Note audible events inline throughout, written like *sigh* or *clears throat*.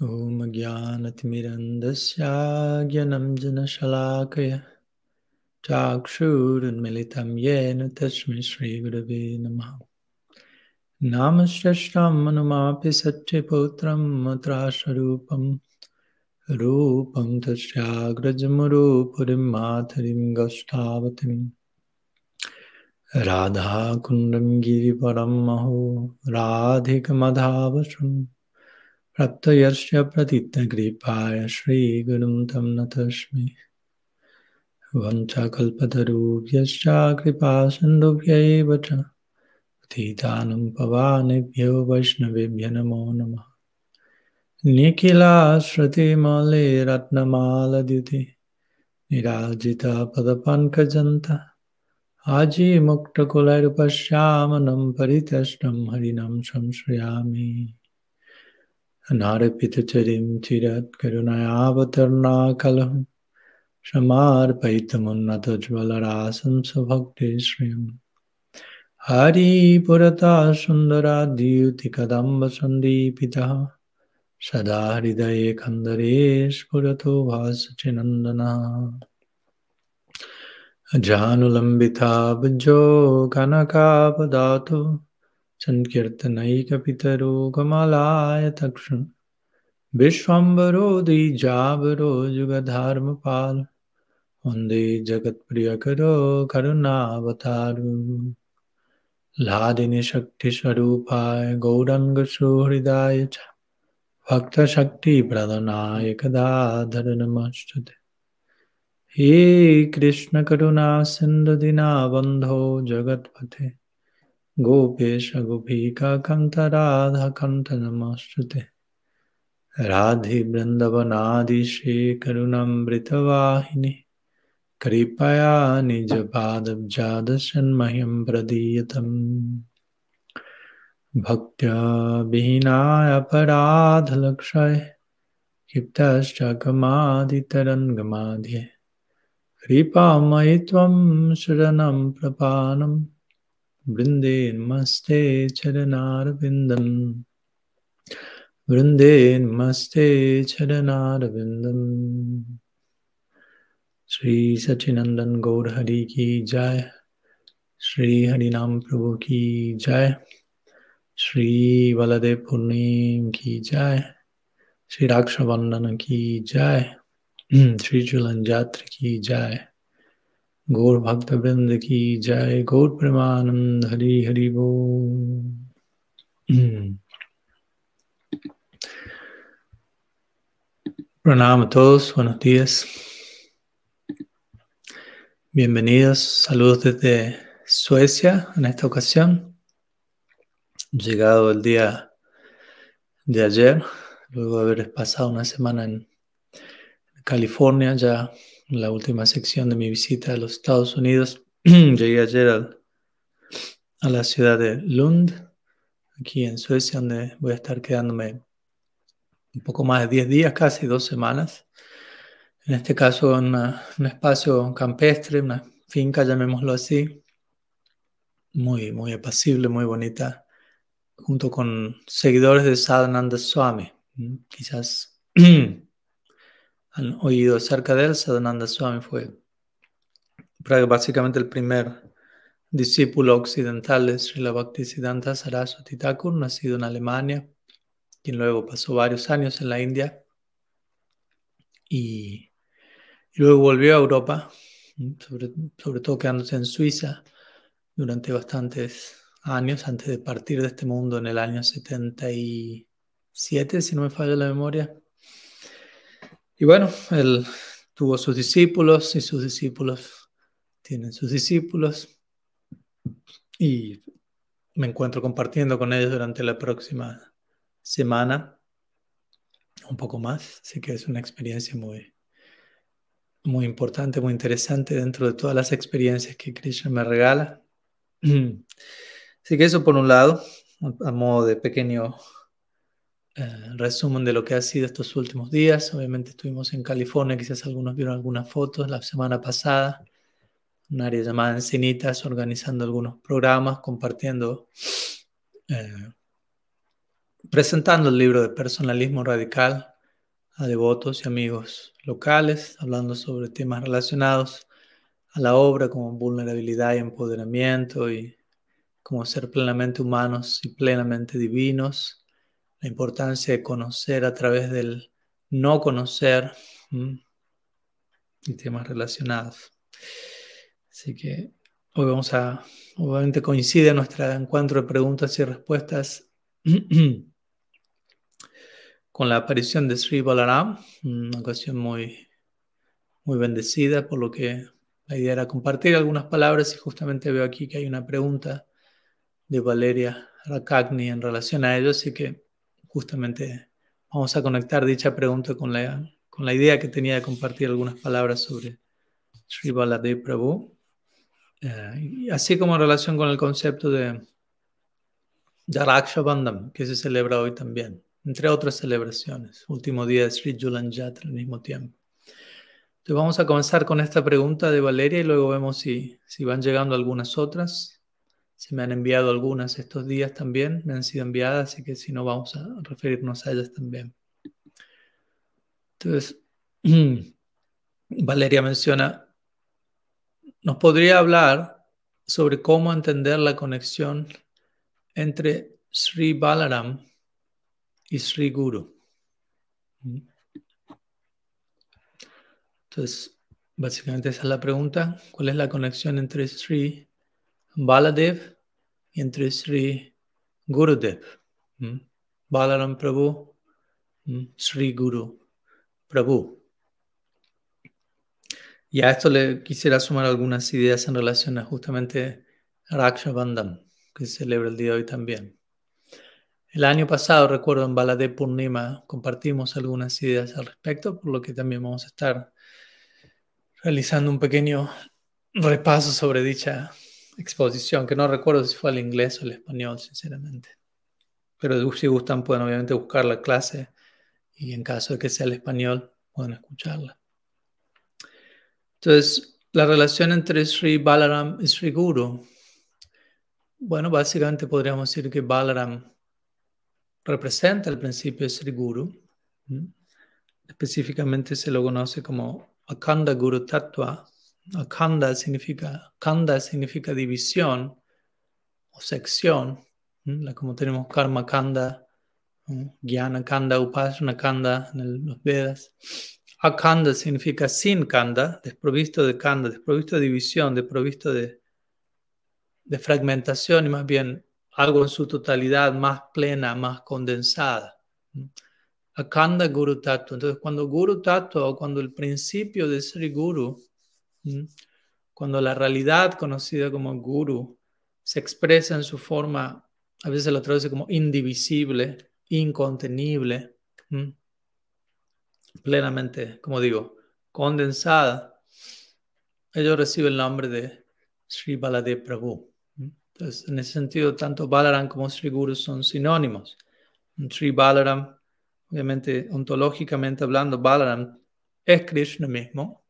ॐ ज्ञानतिमिरन्दस्या ज्ञानञ्जनशलाकय चाक्षुरुन्मिलितं येन तस्मै श्रीगुरवे नमः। नामश्रेष्ठं मनुमापि सच्चिपौत्रं मत्राशरूपं रूपं तस्याग्रजमुरूपुरीं मातरिं गष्टावतीं राधाकुण्डं गिरिपरं महो राधिकमधावशम् प्राप्तयस्य प्रतिज्ञकृपाय श्रीगुरुं तं नतस्मि। वञ्चाकल्पतरुभ्यश्च कृपासिन्धुभ्यैव च। पतितानं पवानेभ्यो वैष्णवेभ्य नमो नमः। निखिलाश्रुतिमले रत्नमालद्युति निराजितपदपङ्कजन्त आजीमुक्तकुलैर्पश्यामनं परितष्टं हरिणं संश्रयामि। नारपितचरिं चिरत्करुणयावतर्णाकलहं समार्पयितमुन्नतज्वलरासं स्वभक्तिश्रियम् हरिपुरतः सुन्दराद्युतिकदम्बसन्दीपितः सदा हृदये कन्दरे स्फुरतो भासचिनन्दनः जानुलम्बिता भुजो कनकापदातु सङ्कीर्तनैकपितरो कमलाय तक्षु विश्वम्बरो द्विजावरो युगधर्मपाल वंदे जगत्प्रियकरो करुणावतारु। लादिनि शक्तिस्वरूपाय गौरङ्गसुहृदाय च। भक्तशक्तिप्रदनाय कदाधर नमस्तुते हे कृष्णकरुणा सिन्धुदिनाबन्धो जगत्पथे गोपेश गोपीका कंठ राधा कंठ नमस्ते राधे वृंदवनादिशे करुणामृतवाहिनी कृपया निज पादब्जादशन्मह्यं प्रदीयतम्। भक्त्या विहीनाय अपराधलक्षय क्षिप्तश्च गमादितरङ्गमाध्ये कृपामयि त्वं शरणं प्रपानम् वृन्दे नमस्ते चरणारविन्दम्। वृन्दे नमस्ते चरणारविन्दम्। श्री सचिनंदन गौर हरि की जय। श्री हरिनाम प्रभु की जय। श्री बलदेव पूर्णिम की जय। श्री राक्षवंदन की जय। *clears throat* श्री झूलन जात्र की जय। गौर भक्त वृंद की जय गौर प्रेमानंद हरि हरि बो Pranam a todos, buenos días. Bienvenidos, saludos desde Suecia en esta ocasión. Llegado el día de ayer, luego de haber pasado una semana en California, ya en la última sección de mi visita a los Estados Unidos. *clears throat* Llegué ayer a, a la ciudad de Lund, aquí en Suecia, donde voy a estar quedándome un poco más de 10 días, casi dos semanas. En este caso, en un espacio campestre, una finca, llamémoslo así, muy, muy apacible, muy bonita, junto con seguidores de Sadhananda Swami. Quizás *clears throat* han oído acerca de él. Sadhananda Swami fue básicamente el primer discípulo occidental de Srila Bhaktisiddhanta Saraswati Thakur, nacido en Alemania, quien luego pasó varios años en la India y, y luego volvió a Europa, sobre, sobre, todo quedándose en Suiza durante bastantes años antes de partir de este mundo en el año 77, si no me falla la memoria. Y bueno, él tuvo sus discípulos y sus discípulos tienen sus discípulos y me encuentro compartiendo con ellos durante la próxima semana, un poco más, así que es una experiencia muy, muy importante, muy interesante dentro de todas las experiencias que Krishna me regala. *clears throat* Así que eso por un lado, a modo de pequeño eh, resumen de lo que ha sido estos últimos días. Obviamente estuvimos en California, quizás algunos vieron algunas fotos la semana pasada, un área llamada Encinitas, organizando algunos programas, compartiendo eh, presentando el libro de personalismo radical a devotos y amigos locales, hablando sobre temas relacionados a la obra como vulnerabilidad y empoderamiento y como ser plenamente humanos y plenamente divinos, la importancia de conocer a través del no conocer y temas relacionados. Así que hoy vamos a, obviamente coincide nuestro encuentro de preguntas y respuestas *clears throat* con la aparición de Sri Balaram, una ocasión muy, muy bendecida, por lo que la idea era compartir algunas palabras y justamente veo aquí que hay una pregunta de Valeria Rakagni en relación a ello, así que justamente vamos a conectar dicha pregunta con la, con la idea que tenía de compartir algunas palabras sobre Sri Baladev Prabhu, eh, así como en relación con el concepto de, de Raksha Bandham, que se celebra hoy también entre otras celebraciones. Último día de Sri Julan Yatra al mismo tiempo. Entonces vamos a comenzar con esta pregunta de Valeria y luego vemos si, si van llegando algunas otras. Se me han enviado algunas estos días también, me han sido enviadas, así que si no vamos a referirnos a ellas también. Entonces, *clears throat* Valeria menciona, ¿nos podría hablar sobre cómo entender la conexión entre Sri Balaram y Sri Guru. Entonces, básicamente esa es la pregunta. ¿Cuál es la conexión entre Sri Baladev entre Sri Gurudev? Balaram Prabhu, Sri Guru Prabhu. Y a esto le quisiera sumar algunas ideas en relación a justamente Raksha Bandham, que se celebra el día de hoy también. El año pasado, recuerdo, en Baladev Purnima compartimos algunas ideas al respecto, por lo que también vamos a estar realizando un pequeño repaso sobre dicha exposición, que no recuerdo si fue al inglés o al español, sinceramente. Pero si gustan, pueden obviamente buscar la clase y en caso de que sea el español, pueden escucharla. Entonces, la relación entre Sri Balaram y Sri Guru. Bueno, básicamente podríamos decir que Balaram representa el principio de Sri Guru. Específicamente se lo conoce como Akanda Guru Tattva. Akanda significa, significa división o sección, como tenemos Karma Kanda, Jnana Kanda, Upasana Kanda en los Vedas. Akanda significa sin Kanda, desprovisto de Kanda, desprovisto de división, desprovisto de, fragmentación y más bien algo en su totalidad más plena, más condensada. Akanda Guru Tattva. Entonces, cuando Guru Tattva o cuando el principio de Sri Guru, cuando la realidad conocida como Guru se expresa en su forma, a veces lo traduce como indivisible, incontenible, plenamente, como digo, condensada, ellos reciben el nombre de Sri Baladev Prabhu. Entonces, en ese sentido, tanto Balaram como Sri Guru son sinónimos. Sri Balaram, obviamente, ontológicamente hablando, Balaram es Krishna mismo,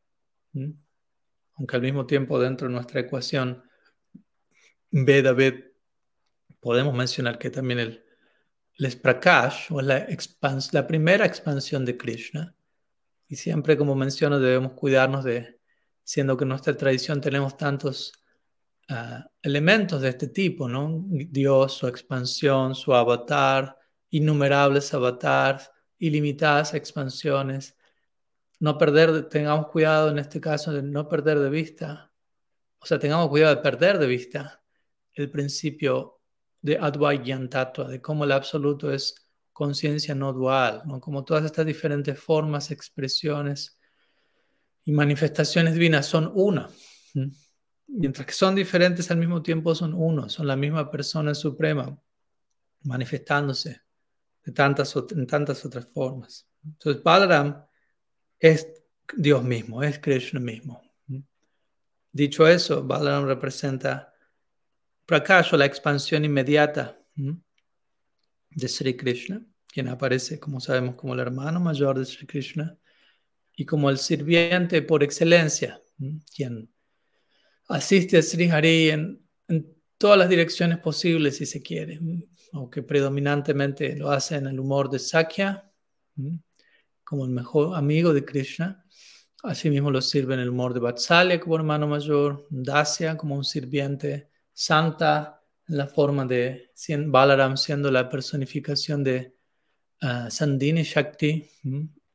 aunque al mismo tiempo dentro de nuestra ecuación Ved podemos mencionar que también el, el o la, la primera expansión de Krishna, y siempre como menciono debemos cuidarnos de, siendo que en nuestra tradición tenemos tantos elementos de este tipo, ¿no? Dios, su expansión, su avatar, innumerables avatars, ilimitadas expansiones. No perder, tengamos cuidado en este caso de no perder de vista, o sea, tengamos cuidado de perder de vista el principio de Advaita de cómo el absoluto es conciencia no dual, como todas estas diferentes formas, expresiones y manifestaciones divinas son una mientras que son diferentes al mismo tiempo son uno, son la misma persona suprema, manifestándose de tantas, en tantas otras formas. Entonces, Balaram es Dios mismo, es Krishna mismo. Dicho eso, Balaram representa Prakash, la expansión inmediata de Sri Krishna, quien aparece, como sabemos, como el hermano mayor de Sri Krishna y como el sirviente por excelencia, quien asiste a Sri Hari en, todas las direcciones posibles, si se quiere, aunque predominantemente lo hace en el humor de Sakya, como el mejor amigo de Krishna. Asimismo lo sirve en el humor de Vatsalya como hermano mayor, Dasya como un sirviente, Santa en la forma de Balaram siendo la personificación de uh, Sandini Shakti,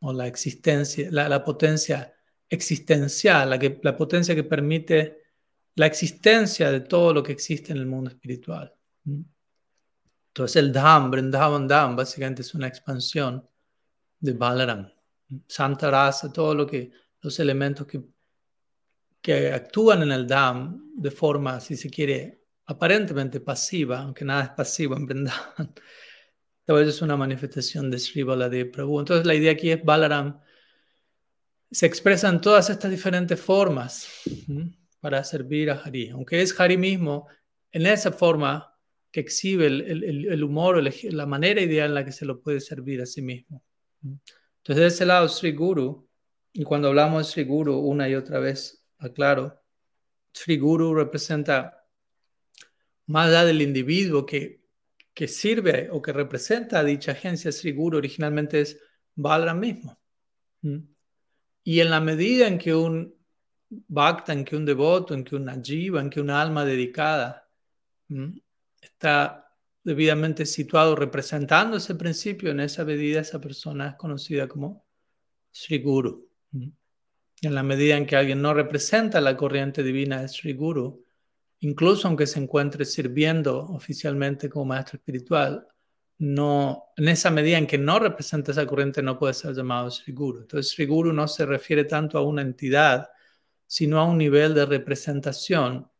o la existencia, la, potencia existencial, la, que, la potencia que permite la existencia de todo lo que existe en el mundo espiritual. Entonces el Dham, Vrindavan Dham, básicamente es una expansión de Balaram. Santa Rasa, todo lo que, los elementos que, que actúan en el Dham de forma, si se quiere, aparentemente pasiva, aunque nada es pasivo en Vrindavan, *laughs* tal vez es una manifestación de Sri Baladev Prabhu. Entonces la idea aquí es Balaram se expresa en todas estas diferentes formas para servir a Hari. Aunque es Hari mismo, en esa forma que exhibe el, humor o la manera ideal en la que se lo puede servir a sí mismo. Entonces, de ese lado, Sri Guru, y cuando hablamos de Sri Guru una y otra vez, aclaro, Sri Guru representa más allá del individuo que, que sirve o que representa a dicha agencia, Sri Guru originalmente es Balaram mismo. Y en la medida en que un bhakta, en que un devoto, en que una jiva, en que una alma dedicada está debidamente situado representando ese principio, en esa medida esa persona es conocida como Sri Guru. En la medida en que alguien no representa la corriente divina de Sri Guru, incluso aunque se encuentre sirviendo oficialmente como maestro espiritual, no, en esa medida en que no representa esa corriente no puede ser llamado Sri Guru. Entonces Sri Guru no se refiere tanto a una entidad, sino a un nivel de representación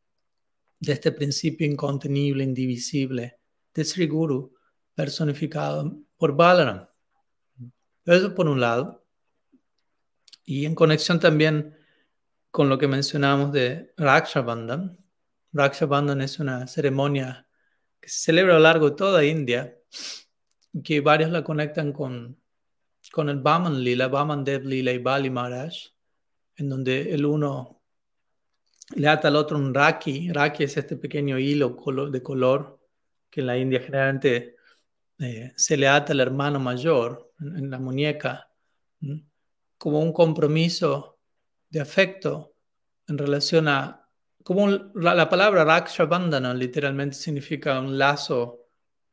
de este principio incontenible, indivisible de Sri Guru personificado por Balaram. Eso por un lado. Y en conexión también con lo que mencionamos de Raksha Bandhan. Raksha Bandhan es una ceremonia que se celebra a lo largo de toda India, que varios la conectan con, con el Baman Lila, Baman Dev Lila y Bali Maharaj, en donde el uno le ata al otro un raki. Raki es este pequeño hilo de color que en la India generalmente eh, se le ata al hermano mayor en, la muñeca, como un compromiso de afecto en relación a, como la, palabra Raksha Bandhana literalmente significa un lazo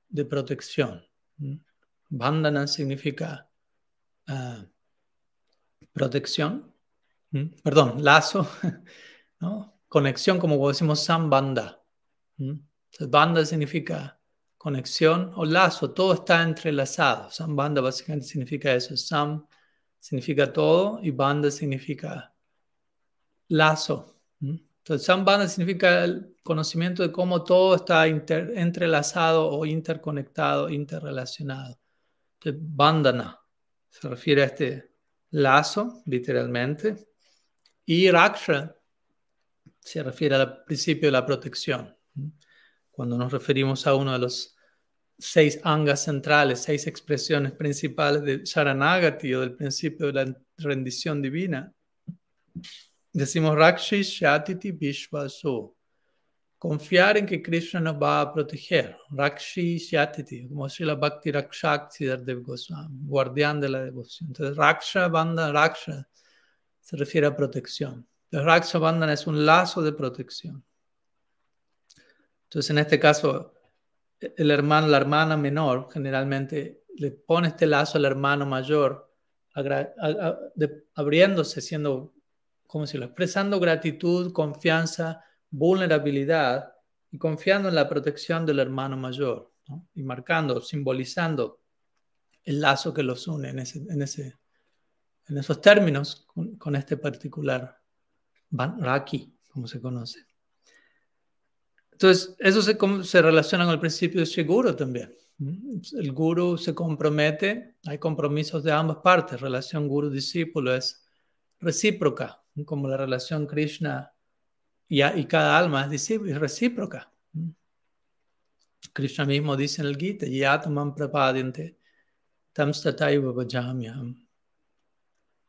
de protección. Bandhana significa ah, protección, perdón, lazo, *laughs* conexión, como decimos sambanda. Banda significa conexión o lazo, todo está entrelazado. Sambanda básicamente significa eso. Sam significa todo y banda significa lazo. Entonces, Sambanda significa el conocimiento de cómo todo está entrelazado o interconectado, interrelacionado. Entonces, bandana se refiere a este lazo, literalmente. Y Raksha se refiere al principio de la protección. Cuando nos referimos a uno de los seis angas centrales, seis expresiones principales de Sharanagati o del principio de la rendición divina, decimos Rakshi Shatiti Vishvaso. Confiar en que Krishna nos va a proteger. Rakshi Shatiti, como la Bhakti Rakshakti Dev Goswami, guardián de la devoción. Entonces, Raksha Banda Raksha se refiere a protección. El Raksha Bandhan es un lazo de protección. Entonces, en este caso, el hermano, la hermana menor, generalmente le pone este lazo al hermano mayor, abriéndose, siendo, ¿cómo decirlo? Expresando gratitud, confianza, vulnerabilidad y confiando en la protección del hermano mayor, y marcando, simbolizando el lazo que los une en, ese, en, ese, en esos términos con, con este particular Raki, como se conoce. Entonces, eso se, relaciona con el principio de Guru también. El guru se compromete, hay compromisos de ambas partes. Relación guru-discípulo es recíproca, como la relación Krishna y, cada alma es, es recíproca. Krishna mismo dice en el Gita, Yatman prapadyante tam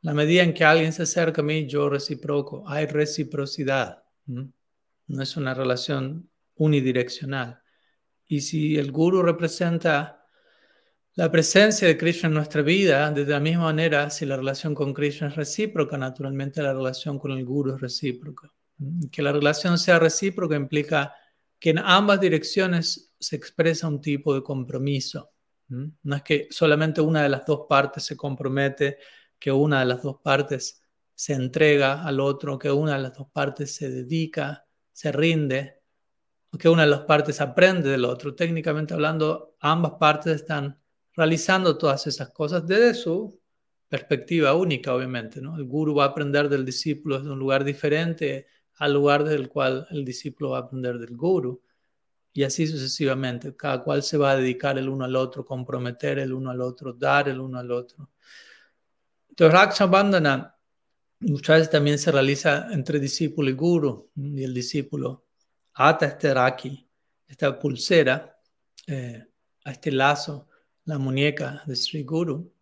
la medida en que alguien se acerca a mí, yo reciproco. Hay reciprocidad. No es una relación unidireccional. Y si el guru representa la presencia de Krishna en nuestra vida, de la misma manera, si la relación con Krishna es recíproca, naturalmente la relación con el guru es recíproca. Que la relación sea recíproca implica que en ambas direcciones se expresa un tipo de compromiso. No es que solamente una de las dos partes se compromete, que una de las dos partes se entrega al otro, que una de las dos partes se dedica, se rinde, que una de las partes aprende del otro. Técnicamente hablando, ambas partes están realizando todas esas cosas desde su perspectiva única, obviamente. ¿no? El guru va a aprender del discípulo desde un lugar diferente al lugar desde el cual el discípulo va a aprender del guru. Y así sucesivamente. Cada cual se va a dedicar el uno al otro, comprometer el uno al otro, dar el uno al otro. Entonces, Raksha muchas veces también se realiza entre discípulo y guru. Y el discípulo ata este raki, esta pulsera, eh, a este lazo, la muñeca de Sri Guru,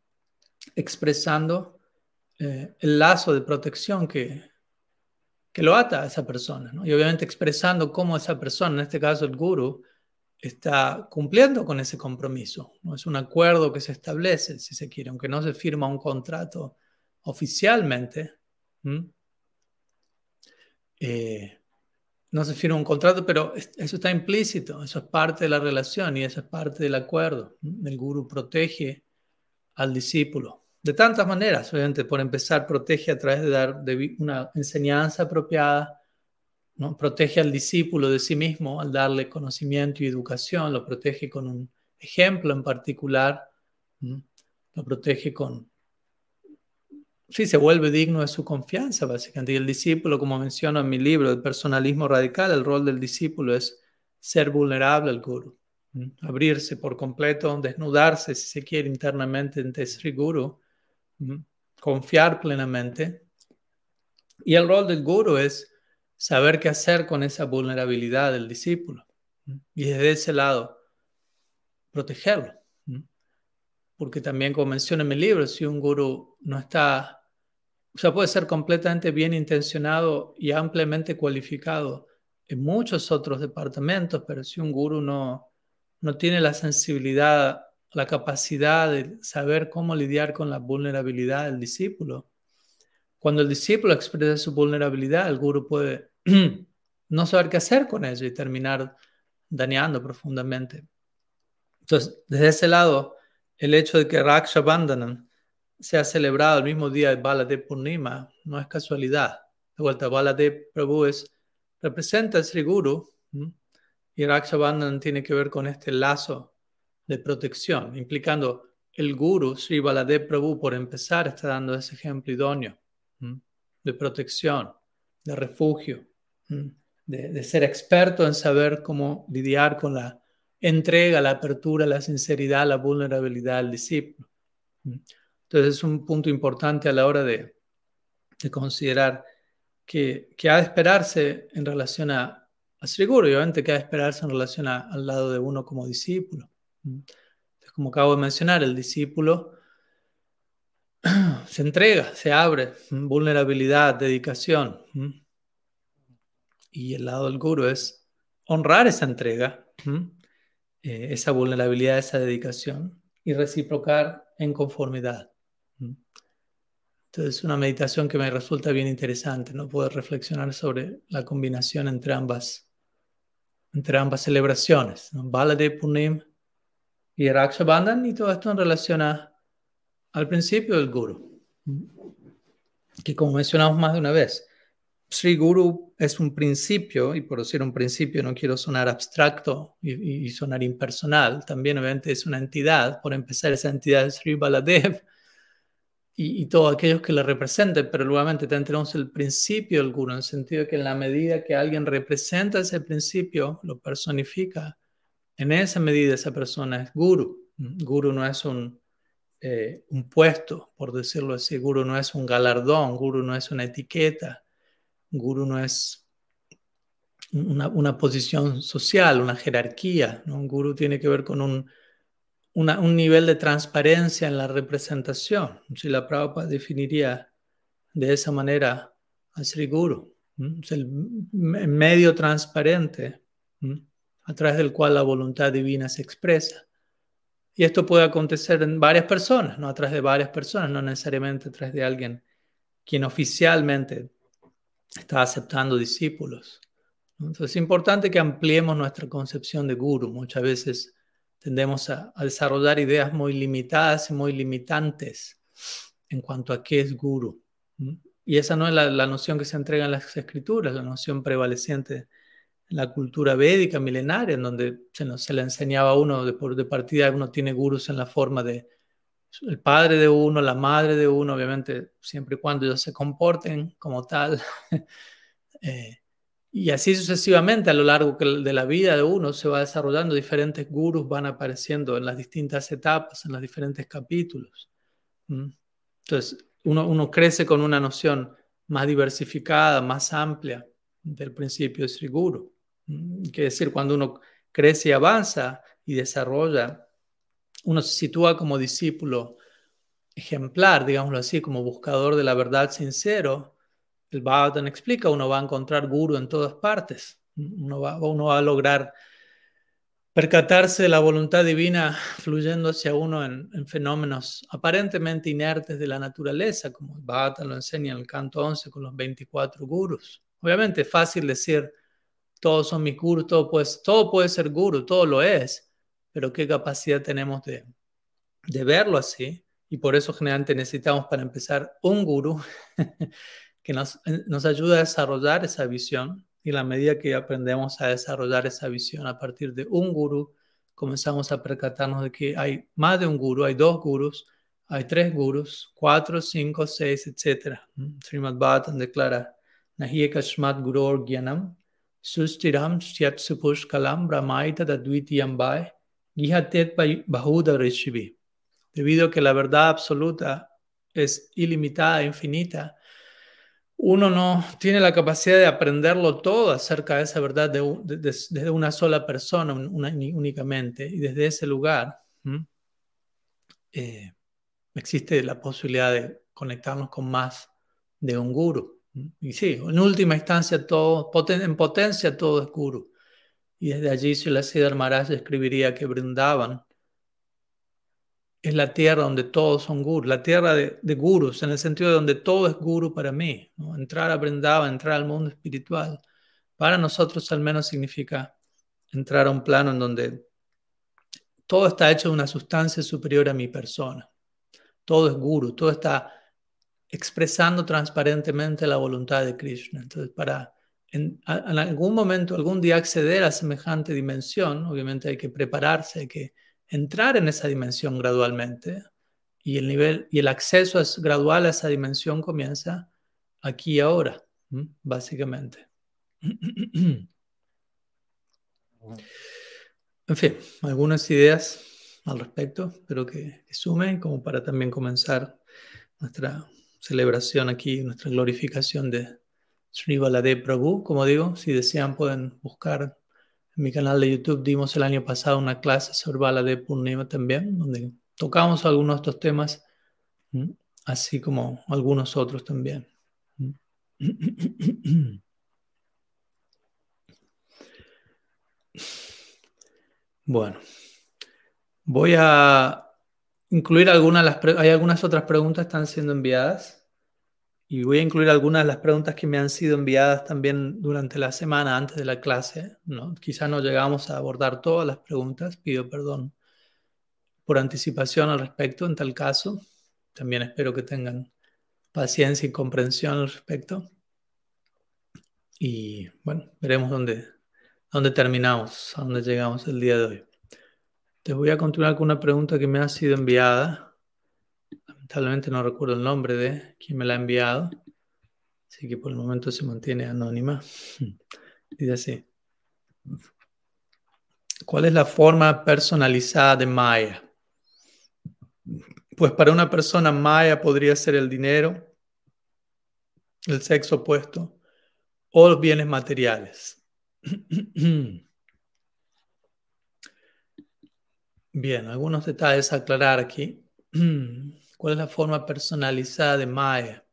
expresando eh, el lazo de protección que, que lo ata a esa persona, y obviamente expresando cómo esa persona, en este caso el guru, está cumpliendo con ese compromiso. ¿no? Es un acuerdo que se establece, si se quiere, aunque no se firma un contrato oficialmente. No se firma un contrato, pero eso está implícito, eso es parte de la relación y eso es parte del acuerdo. El guru protege al discípulo de tantas maneras, obviamente, por empezar, protege a través de dar una enseñanza apropiada, ¿no? protege al discípulo de sí mismo al darle conocimiento y educación, lo protege con un ejemplo en particular, lo protege con... Sí, se vuelve digno de su confianza, básicamente. Y el discípulo, como menciono en mi libro, El personalismo radical, el rol del discípulo es ser vulnerable al guru, abrirse por completo, desnudarse, si se quiere, internamente ante Sri Guru confiar plenamente. Y el rol del guru es saber qué hacer con esa vulnerabilidad del discípulo. Y desde ese lado, protegerlo. Porque también, como menciono en mi libro, si un guru no está, o sea, puede ser completamente bien intencionado y ampliamente cualificado en muchos otros departamentos, pero si un guru no, no tiene la sensibilidad la capacidad de saber cómo lidiar con la vulnerabilidad del discípulo. Cuando el discípulo expresa su vulnerabilidad, el guru puede *clears throat* no saber qué hacer con ello y terminar dañando profundamente. Entonces, desde ese lado, el hecho de que Raksha Bandhanan sea celebrado el mismo día de Baladev Purnima no es casualidad. De vuelta, Baladev Prabhu es, representa al Sri Guru y Raksha tiene que ver con este lazo de protección, implicando el guru Sri Baladev Prabhu, por empezar, está dando ese ejemplo idóneo de protección, de refugio, de, ser experto en saber cómo lidiar con la entrega, la apertura, la sinceridad, la vulnerabilidad del discípulo. Entonces es un punto importante a la hora de, considerar que, que, ha de esperarse en relación a, a Sri Guru, obviamente que ha de esperarse en relación al lado de uno como discípulo. como acabo de mencionar, el discípulo *clears throat* se entrega, se abre, vulnerabilidad, dedicación. Y el lado del guru es honrar esa entrega, eh, esa vulnerabilidad, esa dedicación y reciprocar en conformidad. Entonces, es una meditación que me resulta bien interesante, ¿no? Poder reflexionar sobre la combinación entre ambas, entre ambas celebraciones. ¿no? Baladev Punim y Raksha y todo esto en relación al principio del Guru, que como mencionamos más de una vez, Sri Guru es un principio, y por decir un principio no quiero sonar abstracto y, sonar impersonal, también obviamente es una entidad, por empezar esa entidad es Sri Baladev y, y todos aquellos que le representen, pero nuevamente tenemos el principio del Guru, en el sentido de que en la medida que alguien representa ese principio, lo personifica, en esa medida esa persona es guru. Guru no es un, eh, un puesto, por decirlo así. Guru no es un galardón, guru no es una etiqueta, guru no es una, posición social, una jerarquía. Un guru tiene que ver con un, un nivel de transparencia en la representación. Si la Prabhupada definiría de esa manera a Sri Guru, es el medio transparente a través del cual la voluntad divina se expresa. Y esto puede acontecer en varias personas, no a través de varias personas, no necesariamente a través de alguien quien oficialmente está aceptando discípulos. Entonces es importante que ampliemos nuestra concepción de guru. Muchas veces tendemos a, desarrollar ideas muy limitadas y muy limitantes en cuanto a qué es guru. Y esa no es la, noción que se entrega en las escrituras, la noción prevaleciente en la cultura védica milenaria, en donde se, se le enseñaba a uno de, de partida, uno tiene gurus en la forma de el padre de uno, la madre de uno, obviamente siempre y cuando ellos se comporten como tal. *laughs* eh, y así sucesivamente a lo largo de la vida de uno se va desarrollando, diferentes gurus van apareciendo en las distintas etapas, en los diferentes capítulos. Entonces, uno, uno crece con una noción más diversificada, más amplia del principio de Sri Guru. Quiere decir, cuando uno crece y avanza y desarrolla, uno se sitúa como discípulo ejemplar, digámoslo así, como buscador de la verdad sincero, el Bhagavatam explica, uno va a encontrar guru en todas partes. Uno va, va a lograr percatarse de la voluntad divina fluyendo hacia uno en, fenómenos aparentemente inertes de la naturaleza, como el Bhagavatam lo enseña en el canto 11 con los 24 gurus. Obviamente es fácil decir, todos son mis gurus, todo, todo puede ser guru, todo lo es, pero qué capacidad tenemos de, verlo así. Y por eso generalmente necesitamos para empezar un guru *laughs* que nos, eh, nos ayuda a desarrollar esa visión y la medida que aprendemos a desarrollar esa visión a partir de un guru, comenzamos a percatarnos de que hay más de un guru, hay dos gurus, hay tres gurus, cuatro, cinco, seis, etc. ¿Mm? Srimad Bhattan declara, Nahiye Kashmat Gyanam, Sustiram Syat Supush Kalam Brahmaita Dadvitiyam Bai, Gihatet Bahuda Rishibi. Debido a que la verdad absoluta es ilimitada, infinita, uno no tiene la capacidad de aprenderlo todo acerca de esa verdad desde una sola persona únicamente. Y desde ese lugar eh, existe la posibilidad de conectarnos con más de un guru. Y sí, en última instancia, todo, en potencia todo es guru. Y desde allí, Siddhar Maharaj escribiría que brindaban es la tierra donde todos son gurus, la tierra de, gurus, en el sentido de donde todo es guru para mí. Entrar a Brindava, entrar al mundo espiritual, para nosotros al menos significa entrar a un plano en donde todo está hecho de una sustancia superior a mi persona. Todo es guru, todo está expresando transparentemente la voluntad de Krishna. Entonces, para en, en algún momento, algún día acceder a semejante dimensión, obviamente hay que prepararse, hay que entrar en esa dimensión gradualmente y el nivel y el acceso es gradual a esa dimensión comienza aquí y ahora, básicamente. *clears throat* En fin, algunas ideas al respecto, espero que, sumen como para también comenzar nuestra celebración aquí, nuestra glorificación de Sri Baladev Prabhu. Como digo, si desean pueden buscar en mi canal de YouTube dimos el año pasado una clase sobre Bala de Purnima también, donde tocamos algunos de estos temas, así como algunos otros también. *clears throat* Bueno, voy a incluir algunas, las hay algunas otras preguntas que están siendo enviadas. Y voy a incluir algunas de las preguntas que me han sido enviadas también durante la semana antes de la clase. ¿no? Quizá no llegamos a abordar todas las preguntas, pido perdón por anticipación al respecto en tal caso. También espero que tengan paciencia y comprensión al respecto. Y bueno, veremos dónde, dónde terminamos, a dónde llegamos el día de hoy. Te voy a continuar con una pregunta que me ha sido enviada Lamentablemente no recuerdo el nombre de quien me la ha enviado, así que por el momento se mantiene anónima. *laughs* Dice así. ¿Cuál es la forma personalizada de Maya? Pues para una persona Maya podría ser el dinero, el sexo opuesto o los bienes materiales. *clears throat* Bien, algunos detalles a aclarar aquí. *clears throat* ¿Cuál es la forma personalizada de Maya?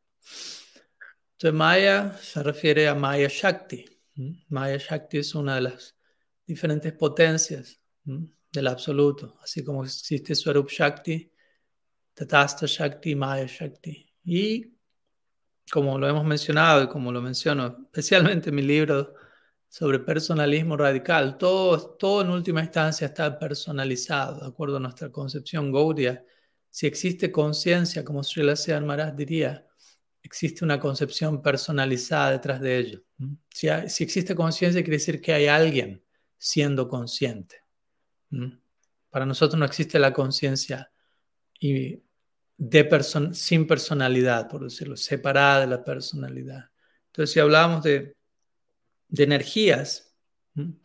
Entonces, Maya se refiere a Maya Shakti. Maya Shakti es una de las diferentes potencias del absoluto, así como existe Swarup Shakti, Tatasta Shakti, Maya Shakti. Y como lo hemos mencionado y como lo menciono especialmente en mi libro sobre personalismo radical, todo, todo en última instancia está personalizado, de acuerdo a nuestra concepción Gaudia. Si existe conciencia, como Srila Sean Maharaj diría, existe una concepción personalizada detrás de ello. Si, si existe conciencia, quiere decir que hay alguien siendo consciente. Para nosotros no existe la conciencia de sin personalidad, por decirlo, separada de la personalidad. Entonces, si hablamos de, energías,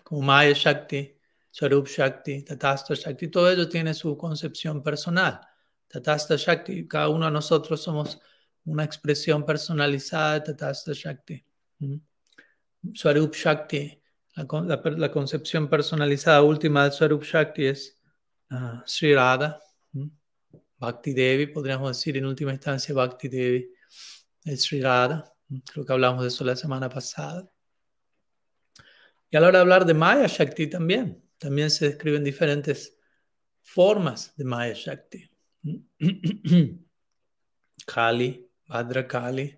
como Maya Shakti, Swarup Shakti, Tatasta Shakti, todo ello tiene su concepción personal. Tatasta Shakti, cada uno de nosotros somos una expresión personalizada de Tatasta Shakti. Swarup Shakti, la, concepción personalizada última de Swarup Shakti es uh, Sri Radha. Bhakti Devi, podríamos decir en última instancia Bhakti Devi es Sri Radha. Creo que hablamos de eso la semana pasada. Y a la hora de hablar de Maya Shakti también, también se describen diferentes formas de Maya Shakti. *clears throat* Kali, Kali,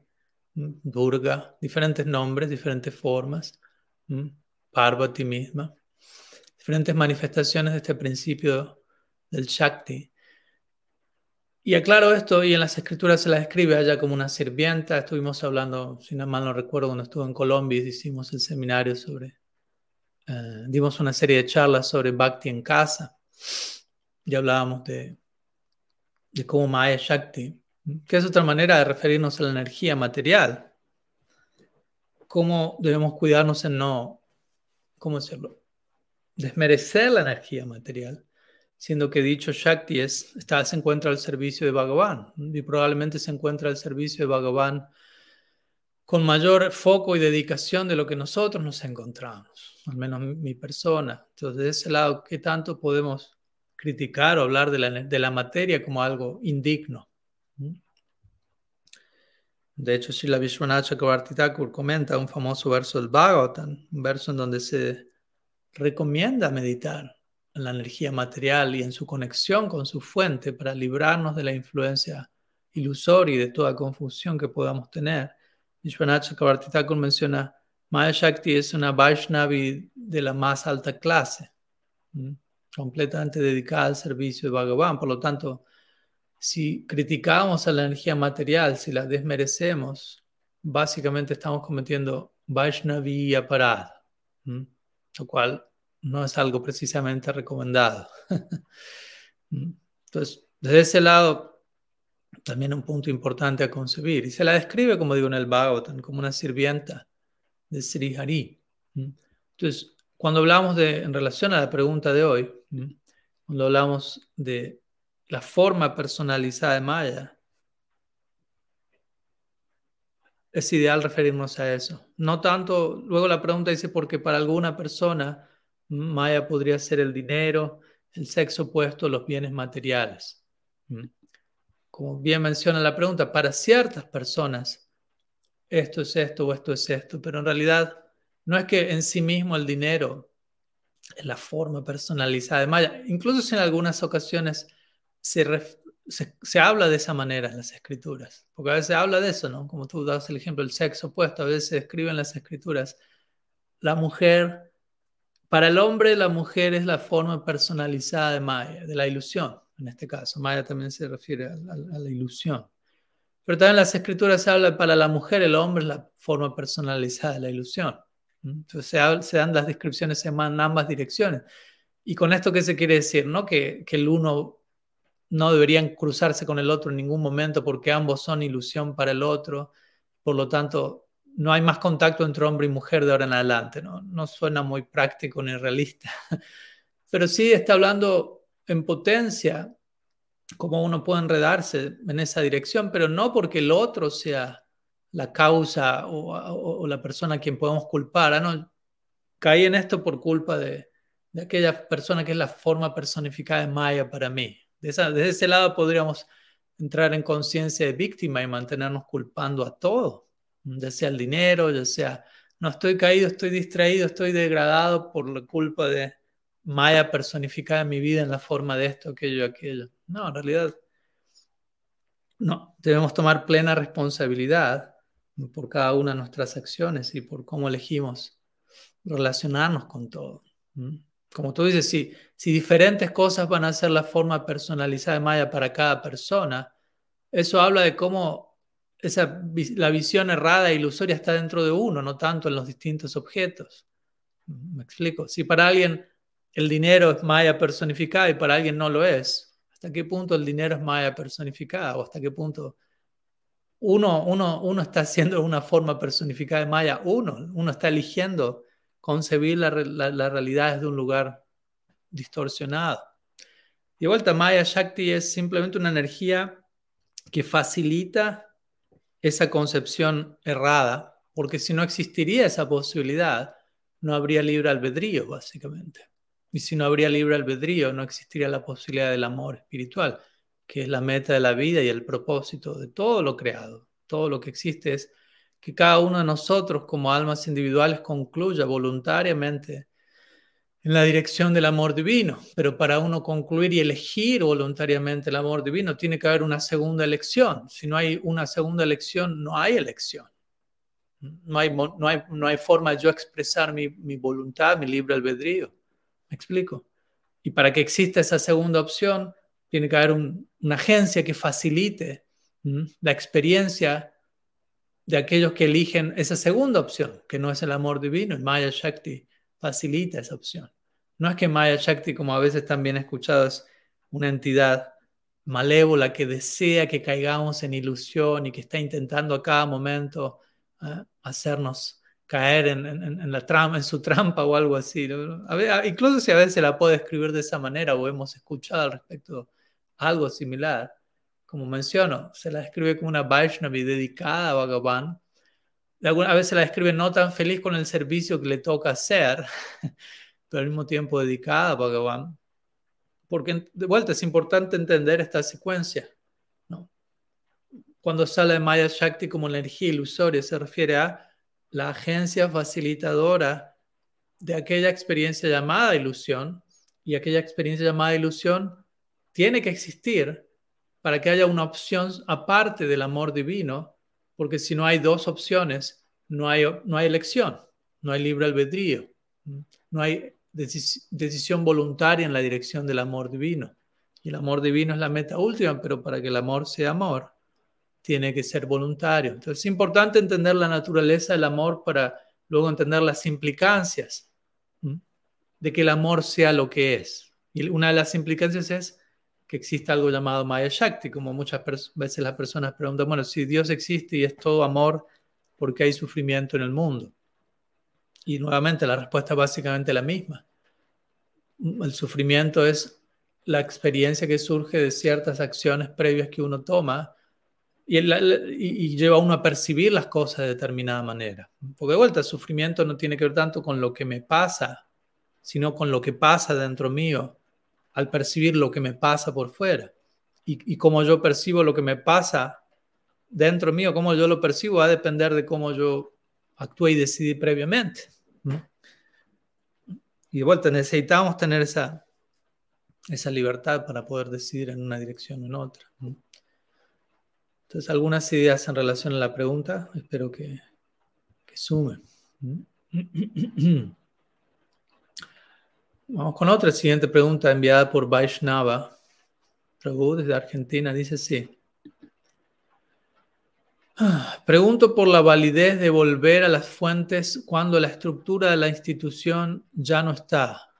Durga, diferentes nombres, diferentes formas. Parvati misma. Diferentes manifestaciones de este principio del Shakti y aclaro esto, y en las escrituras se la describe allá como una sirvienta. Estuvimos hablando, si no mal no recuerdo, cuando estuve en Colombia, hicimos el seminario sobre, eh, dimos una serie de charlas sobre Bhakti en casa. Y hablábamos de, de cómo Maya Shakti, que es otra manera de referirnos a la energía material. Cómo debemos cuidarnos en no, ¿cómo decirlo? Desmerecer la energía material siendo que dicho Shakti es, está, se encuentra al servicio de Bhagavan y probablemente se encuentra al servicio de Bhagavan con mayor foco y dedicación de lo que nosotros nos encontramos, al menos mi persona. Entonces, de ese lado, ¿qué tanto podemos criticar o hablar de la, de la materia como algo indigno? De hecho, si la Vishwanath Chakravarti Thakur comenta un famoso verso del Bhagavatam, un verso en donde se recomienda meditar en la energía material y en su conexión con su fuente para librarnos de la influencia ilusoria y de toda confusión que podamos tener. Vishwanath Chakrabarti menciona, Maya Shakti es una Vaishnavi de la más alta clase, completamente dedicada al servicio de Bhagavan. Por lo tanto, si criticamos a la energía material, si la desmerecemos, básicamente estamos cometiendo Vaishnavi aparada, lo cual no es algo precisamente recomendado. *laughs* Entonces, desde ese lado, también un punto importante a concebir. Y se la describe, como digo en el Bhagavatam, como una sirvienta de Sri Hari. Entonces, cuando hablamos de, en relación a la pregunta de hoy, cuando hablamos de la forma personalizada de Maya, es ideal referirnos a eso. No tanto, luego la pregunta dice, porque para alguna persona Maya podría ser el dinero, el sexo opuesto, los bienes materiales. Como bien menciona la pregunta, para ciertas personas esto es esto o esto es esto, pero en realidad no es que en sí mismo el dinero la forma personalizada de Maya. Incluso si en algunas ocasiones se, se, habla de esa manera en las escrituras, porque a veces se habla de eso, ¿no? Como tú das el ejemplo del sexo opuesto, a veces se escribe en las escrituras, la mujer para el hombre, la mujer es la forma personalizada de Maya, de la ilusión, en este caso. Maya también se refiere a, la ilusión. Pero también en las escrituras se habla para la mujer, el hombre es la forma personalizada de la ilusión. Entonces se, dan las descripciones en ambas direcciones. ¿Y con esto qué se quiere decir? ¿no? Que, que el uno no deberían cruzarse con el otro en ningún momento porque ambos son ilusión para el otro. Por lo tanto, no hay más contacto entre hombre y mujer de ahora en adelante, ¿no? No suena muy práctico ni realista, *laughs* pero sí está hablando en potencia cómo uno puede enredarse en esa dirección, pero no porque el otro sea la causa o, la persona a quien podemos culpar. ¿ah? No, caí en esto por culpa de, aquella persona que es la forma personificada de Maya para mí. De desde ese lado podríamos entrar en conciencia de víctima y mantenernos culpando a todos ya sea el dinero, ya sea no estoy caído, estoy distraído, estoy degradado por la culpa de Maya personificada en mi vida en la forma de esto, aquello, aquello. No, en realidad, no, debemos tomar plena responsabilidad por cada una de nuestras acciones y por cómo elegimos relacionarnos con todo. Como tú dices, si, diferentes cosas van a ser la forma personalizada de Maya para cada persona, eso habla de cómo esa, la visión errada e ilusoria está dentro de uno, no tanto en los distintos objetos. Me explico. Si para alguien el dinero es Maya personificada y para alguien no lo es, ¿hasta qué punto el dinero es Maya personificada? ¿O hasta qué punto uno, uno, uno está haciendo una forma personificada de Maya? Uno, uno está eligiendo concebir la, la, realidad desde un lugar distorsionado. De vuelta, Maya Shakti es simplemente una energía que facilita esa concepción errada, porque si no existiría esa posibilidad, no habría libre albedrío, básicamente. Y si no habría libre albedrío, no existiría la posibilidad del amor espiritual, que es la meta de la vida y el propósito de todo lo creado. Todo lo que existe es que cada uno de nosotros como almas individuales concluya voluntariamente en la dirección del amor divino. Pero para uno concluir y elegir voluntariamente el amor divino, tiene que haber una segunda elección. Si no hay una segunda elección, no hay elección. No hay, no hay, no hay forma de yo expresar mi, mi voluntad, mi libre albedrío. ¿Me explico? Y para que exista esa segunda opción, tiene que haber una agencia que facilite la experiencia de aquellos que eligen esa segunda opción, que no es el amor divino. Y Maya Shakti facilita esa opción. No es que Maya Shakti, como a veces también he escuchado, es una entidad malévola que desea que caigamos en ilusión y que está intentando a cada momento ¿eh? hacernos caer en, la trama, en su trampa o algo así. incluso si a veces la puede escribir de esa manera o hemos escuchado al respecto algo similar, como menciono, se la escribe como una Vaishnavi dedicada a Bhagavan. A veces la escribe no tan feliz con el servicio que le toca hacer, *laughs* pero al mismo tiempo dedicada a Bhagavan. Porque de vuelta es importante entender esta secuencia. ¿no? Cuando sale de Maya Shakti como energía ilusoria, se refiere a la agencia facilitadora de aquella experiencia llamada ilusión y aquella experiencia llamada ilusión tiene que existir para que haya una opción aparte del amor divino, porque si no hay dos opciones, no hay, no hay elección, no hay libre albedrío, no hay decisión voluntaria en la dirección del amor divino. Y el amor divino es la meta última, pero para que el amor sea amor, tiene que ser voluntario. Entonces es importante entender la naturaleza del amor para luego entender las implicancias de que el amor sea lo que es. Y una de las implicancias es que existe algo llamado Maya Shakti, como muchas veces las personas preguntan, bueno, si Dios existe y es todo amor, ¿por qué hay sufrimiento en el mundo? Y nuevamente la respuesta es básicamente la misma. El sufrimiento es la experiencia que surge de ciertas acciones previas que uno toma y, lleva a uno a percibir las cosas de determinada manera. Porque de vuelta, el sufrimiento no tiene que ver tanto con lo que me pasa, sino con lo que pasa dentro mío al percibir lo que me pasa por fuera. Y, y cómo yo percibo lo que me pasa dentro mío, cómo yo lo percibo, va a depender de cómo yo actúe y decidí previamente. Y de vuelta, necesitamos tener esa, esa libertad para poder decidir en una dirección o en otra. Entonces, algunas ideas en relación a la pregunta, espero que, que sumen. *clears throat* Vamos con otra siguiente pregunta enviada por Vaishnava. Prabhu desde Argentina dice así. Ah, pregunto por la validez de volver a las fuentes cuando la estructura de la institución ya no está,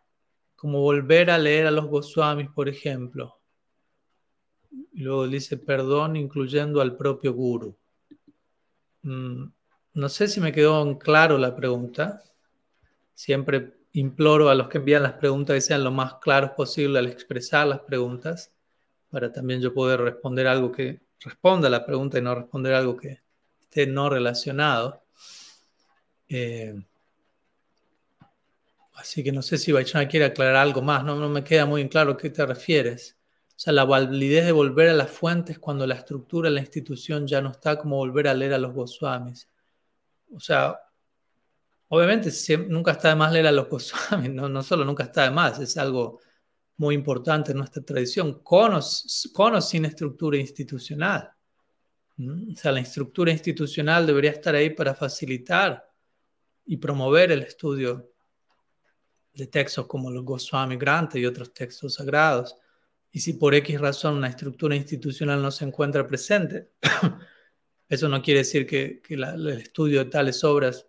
como volver a leer a los Goswamis, por ejemplo. Y luego dice perdón incluyendo al propio guru. Mm, no sé si me quedó claro la pregunta. Siempre imploro a los que envían las preguntas que sean lo más claros posible al expresar las preguntas, para también yo poder responder algo que responda a la pregunta y no responder algo que esté no relacionado. Eh, así que no sé si Baichana quiere aclarar algo más, no, me queda muy claro a qué te refieres. O sea, la validez de volver a las fuentes cuando la estructura la institución ya no está como volver a leer a los Goswamis. O sea, obviamente nunca está de más leer a los Goswami, *laughs* no, no solo nunca está de más, es algo muy importante en nuestra tradición, con o, sin estructura institucional. O sea, la estructura institucional debería estar ahí para facilitar y promover el estudio de textos como los Goswami Granta y otros textos sagrados. Y si por X razón una estructura institucional no se encuentra presente, *coughs* eso no quiere decir que, el estudio de tales obras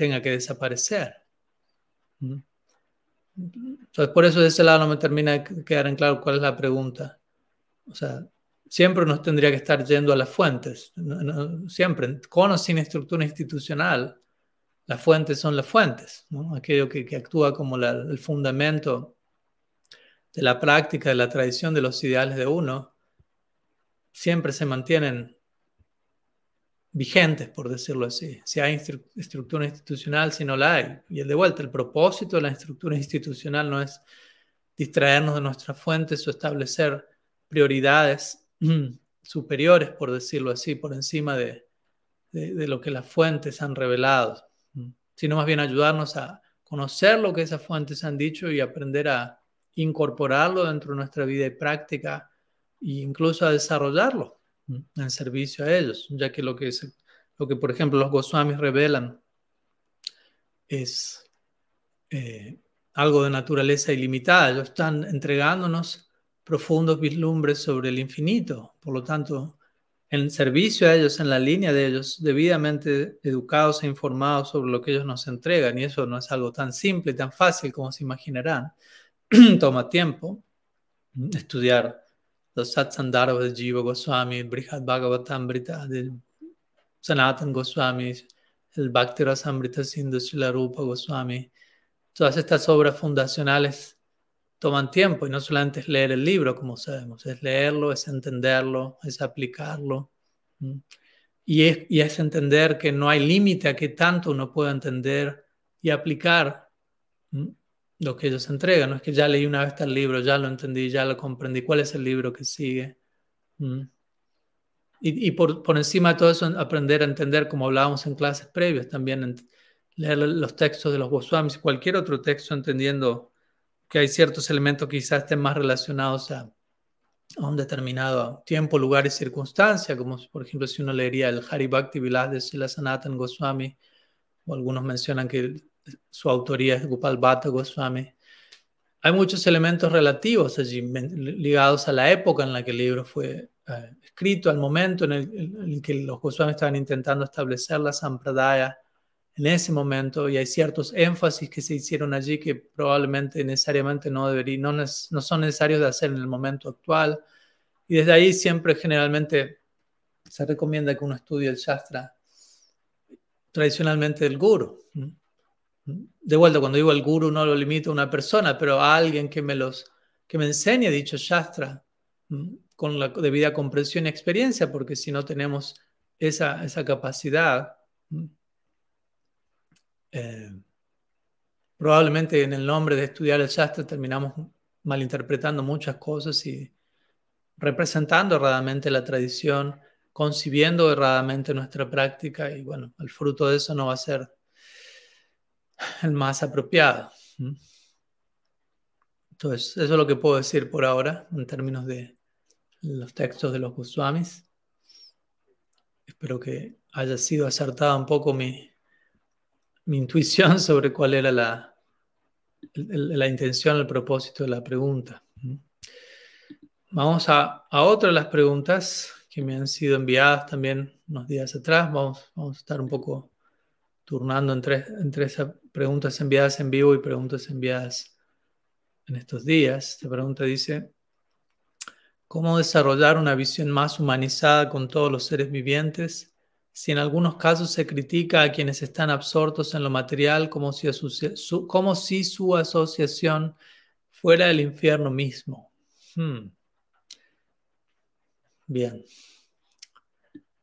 tenga que desaparecer. Entonces, por eso de ese lado no me termina de quedar en claro cuál es la pregunta. O sea, siempre nos tendría que estar yendo a las fuentes. siempre, con o sin estructura institucional, las fuentes son las fuentes, aquello que, actúa como el fundamento de la práctica, de la tradición, de los ideales de uno, siempre se mantienen vigentes, por decirlo así. Si hay estructura institucional, si no la hay. Y de vuelta, el propósito de la estructura institucional no es distraernos de nuestras fuentes o establecer prioridades *clears throat* superiores, por decirlo así, por encima de, de lo que las fuentes han revelado, sino más bien ayudarnos a conocer lo que esas fuentes han dicho y aprender a incorporarlo dentro de nuestra vida y práctica e incluso a desarrollarlo en servicio a ellos, ya que lo que, es, lo que por ejemplo los Goswamis revelan es eh, algo de naturaleza ilimitada. Ellos están entregándonos profundos vislumbres sobre el infinito. Por lo tanto, en servicio a ellos, en la línea de ellos, debidamente educados e informados sobre lo que ellos nos entregan. Y eso no es algo tan simple, tan fácil como se imaginarán. *clears throat* Toma tiempo estudiar los Satsandharva de Jiva Goswami, Brihad Bhagavatamrita de Sanatan Goswami, el Bhakti Rasamrita Sindhu Rupa Goswami. Todas estas obras fundacionales toman tiempo y no solamente es leer el libro, como sabemos, es leerlo, es entenderlo, es aplicarlo. Y es, y es entender que no hay límite a qué tanto uno puede entender y aplicar lo que ellos entregan. No es que ya leí una vez el libro, ya lo entendí, ya lo comprendí. ¿Cuál es el libro que sigue? Mm. Y, por, encima de todo eso, aprender a entender, como hablábamos en clases previas, también leer los textos de los Goswamis, cualquier otro texto, entendiendo que hay ciertos elementos que quizás estén más relacionados a, un determinado tiempo, lugar y circunstancia, como por ejemplo si uno leería el Hari Bhakti Vilas de Sila Sanatan Goswami, o algunos mencionan que su autoría es Gopal Bhatta Goswami. Hay muchos elementos relativos allí, ligados a la época en la que el libro fue eh, escrito, al momento en el, que los Goswami estaban intentando establecer la Sampradaya en ese momento, y hay ciertos énfasis que se hicieron allí que probablemente necesariamente no, deberían, no, no son necesarios de hacer en el momento actual. Y desde ahí siempre generalmente se recomienda que uno estudie el Shastra tradicionalmente del Guru. De vuelta, cuando digo el guru no lo limito a una persona, pero a alguien que me los que me enseñe dicho shastra con la debida comprensión y experiencia, porque si no tenemos esa, esa capacidad, eh, probablemente en el nombre de estudiar el shastra terminamos malinterpretando muchas cosas y representando erradamente la tradición, concibiendo erradamente nuestra práctica y bueno, el fruto de eso no va a ser *laughs* el más apropiado. Entonces, eso es lo que puedo decir por ahora en términos de los textos de los Goswamis. Espero que haya sido acertada un poco mi, mi intuición *laughs* sobre cuál era la, la intención, el propósito de la pregunta. Vamos a, a otra de las preguntas que me han sido enviadas también unos días atrás. Vamos, vamos a estar un poco turnando entre, entre esas preguntas enviadas en vivo y preguntas enviadas en estos días. Esta pregunta dice, ¿cómo desarrollar una visión más humanizada con todos los seres vivientes si en algunos casos se critica a quienes están absortos en lo material como si, su, como si su asociación fuera el infierno mismo? Hmm. Bien.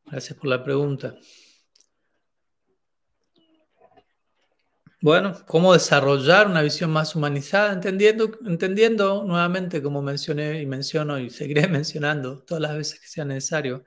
Gracias por la pregunta. Bueno, cómo desarrollar una visión más humanizada, entendiendo, entendiendo nuevamente, como mencioné y menciono y seguiré *laughs* mencionando todas las veces que sea necesario,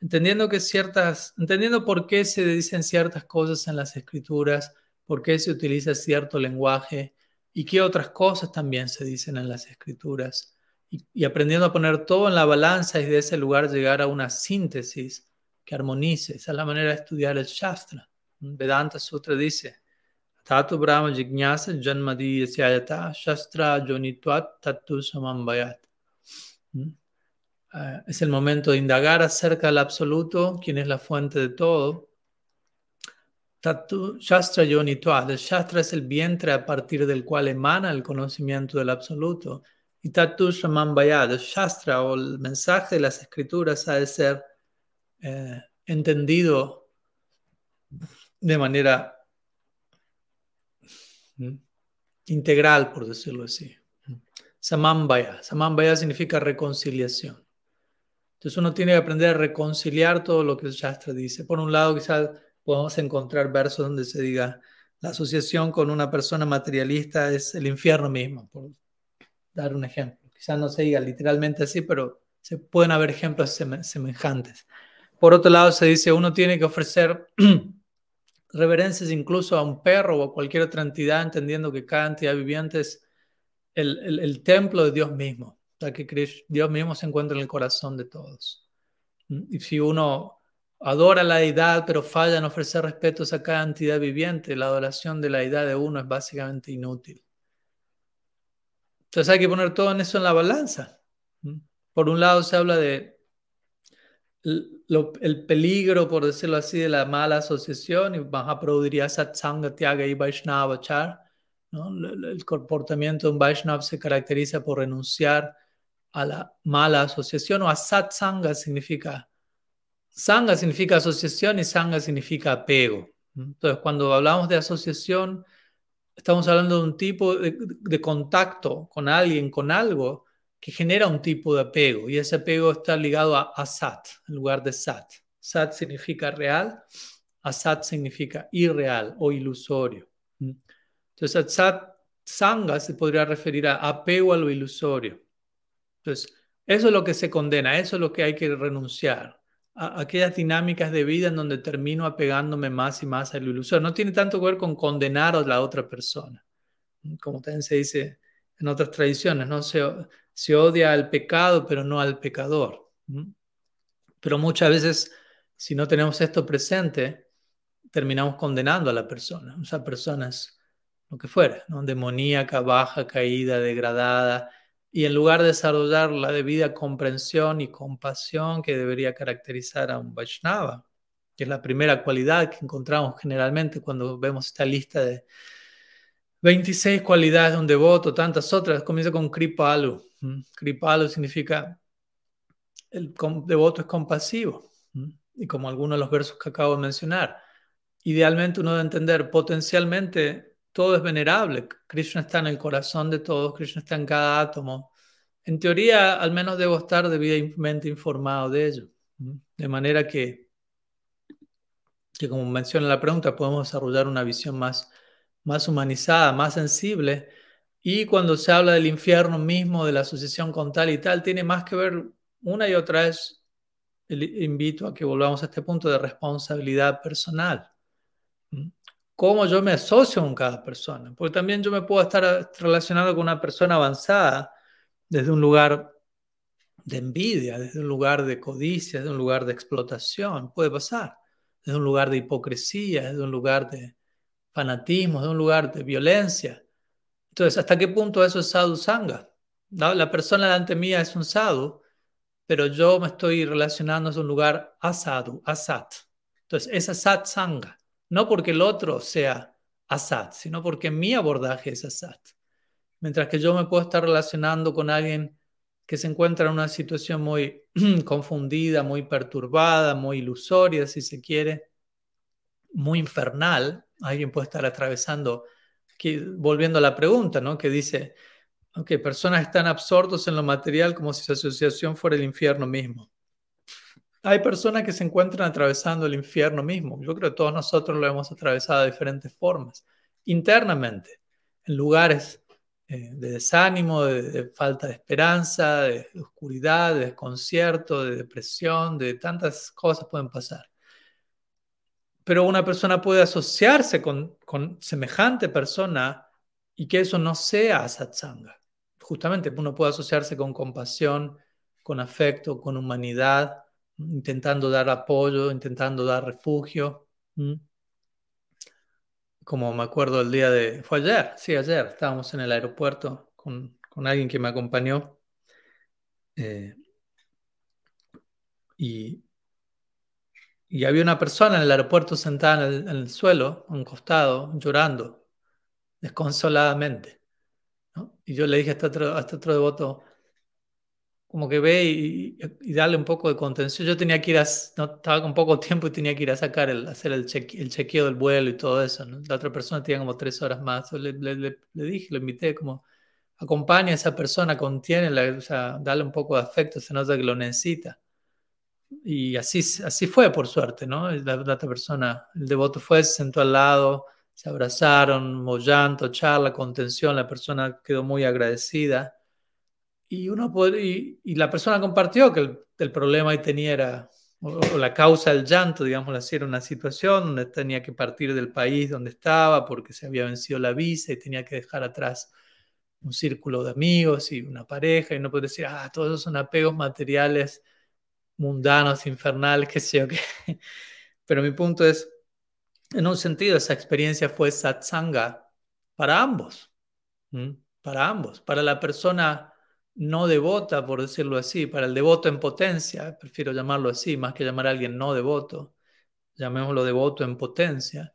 entendiendo que ciertas, entendiendo por qué se dicen ciertas cosas en las escrituras, por qué se utiliza cierto lenguaje y qué otras cosas también se dicen en las escrituras. Y, aprendiendo a poner todo en la balanza y de ese lugar llegar a una síntesis que armonice. Esa es la manera de estudiar el Shastra. Vedanta Sutra dice, Tatu Brahma Jignasa Janmadi Shastra Jonitvat Tatu Samambayat. ¿Mm? Eh, es el momento de indagar acerca del absoluto, quien es la fuente de todo. Tatu Shastra Yonitvat. El Shastra es el vientre a partir del cual emana el conocimiento del absoluto. Y Tatu Samambayat. El Shastra o el mensaje de las escrituras ha de ser eh, entendido de manera integral, por decirlo así. Samambaya. Samambaya significa reconciliación. Entonces uno tiene que aprender a reconciliar todo lo que el Shastra dice. Por un lado, quizás podemos encontrar versos donde se diga la asociación con una persona materialista es el infierno mismo, por dar un ejemplo. Quizás no se diga literalmente así, pero se pueden haber ejemplos semejantes. Por otro lado, se dice uno tiene que ofrecer *clears throat* reverencias incluso a un perro o a cualquier otra entidad, entendiendo que cada entidad viviente es el, templo de Dios mismo, o que Dios mismo se encuentra en el corazón de todos. ¿Mm? Y si uno adora la deidad, pero falla en ofrecer respetos a cada entidad viviente, la adoración de la deidad de uno es básicamente inútil. Entonces hay que poner todo en eso en la balanza. ¿Mm? Por un lado se habla de el peligro, por decirlo así, de la mala asociación, y Mahaprabhu diría Satsanga, Tyaga y Vaishnavachar, ¿no? el comportamiento de un Vaishnav se caracteriza por renunciar a la mala asociación, o a Satsanga significa, Sanga significa asociación y Sanga significa apego. Entonces, cuando hablamos de asociación, estamos hablando de un tipo de, de contacto con alguien, con algo, que genera un tipo de apego y ese apego está ligado a asat en lugar de sat. Sat significa real, asat significa irreal o ilusorio. Entonces, asat sanga se podría referir a apego a lo ilusorio. Entonces, eso es lo que se condena, eso es lo que hay que renunciar. A aquellas dinámicas de vida en donde termino apegándome más y más a lo ilusorio. No tiene tanto que ver con condenar a la otra persona. Como también se dice en otras tradiciones, ¿no? Se, se odia al pecado, pero no al pecador. Pero muchas veces, si no tenemos esto presente, terminamos condenando a la persona. O sea, personas, lo que fuera, ¿no? demoníaca, baja, caída, degradada. Y en lugar de desarrollar la debida comprensión y compasión que debería caracterizar a un Vaishnava, que es la primera cualidad que encontramos generalmente cuando vemos esta lista de 26 cualidades de un devoto, tantas otras, comienza con Kripalu. Kripalu significa el devoto es compasivo. Y como algunos de los versos que acabo de mencionar, idealmente uno debe entender, potencialmente todo es venerable. Krishna está en el corazón de todos, Krishna está en cada átomo. En teoría, al menos debo estar debidamente informado de ello. De manera que, que como menciona la pregunta, podemos desarrollar una visión más más humanizada, más sensible. Y cuando se habla del infierno mismo, de la asociación con tal y tal, tiene más que ver una y otra vez. Invito a que volvamos a este punto de responsabilidad personal. ¿Cómo yo me asocio con cada persona? Porque también yo me puedo estar relacionado con una persona avanzada desde un lugar de envidia, desde un lugar de codicia, desde un lugar de explotación. Puede pasar. Desde un lugar de hipocresía, desde un lugar de, fanatismo, de un lugar de violencia. Entonces, ¿hasta qué punto eso es sadhu sanga? La persona delante mía es un sadhu, pero yo me estoy relacionando en un lugar asadu, asat. Entonces, es asat sanga. No porque el otro sea asat, sino porque mi abordaje es asat. Mientras que yo me puedo estar relacionando con alguien que se encuentra en una situación muy *clears throat* confundida, muy perturbada, muy ilusoria, si se quiere, muy infernal, alguien puede estar atravesando, volviendo a la pregunta, ¿no? Que dice, aunque personas están absortos en lo material como si su asociación fuera el infierno mismo. Hay personas que se encuentran atravesando el infierno mismo. Yo creo que todos nosotros lo hemos atravesado de diferentes formas, internamente, en lugares eh, de desánimo, de, falta de esperanza, de oscuridad, de desconcierto, de depresión, de tantas cosas pueden pasar. Pero una persona puede asociarse con, con semejante persona y que eso no sea satsanga. Justamente uno puede asociarse con compasión, con afecto, con humanidad, intentando dar apoyo, intentando dar refugio. Como me acuerdo el día de... Fue ayer, sí, ayer. Estábamos en el aeropuerto con, con alguien que me acompañó. Eh, y, y había una persona en el aeropuerto sentada en el, suelo, a un costado, llorando, desconsoladamente. Y yo le dije a este otro, a este otro devoto, como que ve y, y, darle un poco de contención. Yo tenía que ir a, no, estaba con poco tiempo y tenía que ir a sacar el, hacer el, el chequeo del vuelo y todo eso. La otra persona tenía como tres horas más. Le, le, le, dije, lo invité como, acompaña a esa persona, contiene, o sea, dale un poco de afecto, se nota que lo necesita. Y así, así fue, por suerte, ¿no? La, la otra persona, el devoto fue, se sentó al lado, se abrazaron, hubo llanto, charla, contención, la persona quedó muy agradecida. Y, uno y, la persona compartió que el, problema ahí tenía era, o, la causa del llanto, digamos así, era una situación donde tenía que partir del país donde estaba porque se había vencido la visa y tenía que dejar atrás un círculo de amigos y una pareja y no puede decir, ah, todos esos son apegos materiales mundanos, infernales, qué sé yo qué. *laughs* Pero mi punto es, en un sentido, esa experiencia fue satsanga para ambos, para ambos, para la persona no devota, por decirlo así, para el devoto en potencia, prefiero llamarlo así, más que llamar a alguien no devoto, llamémoslo devoto en potencia.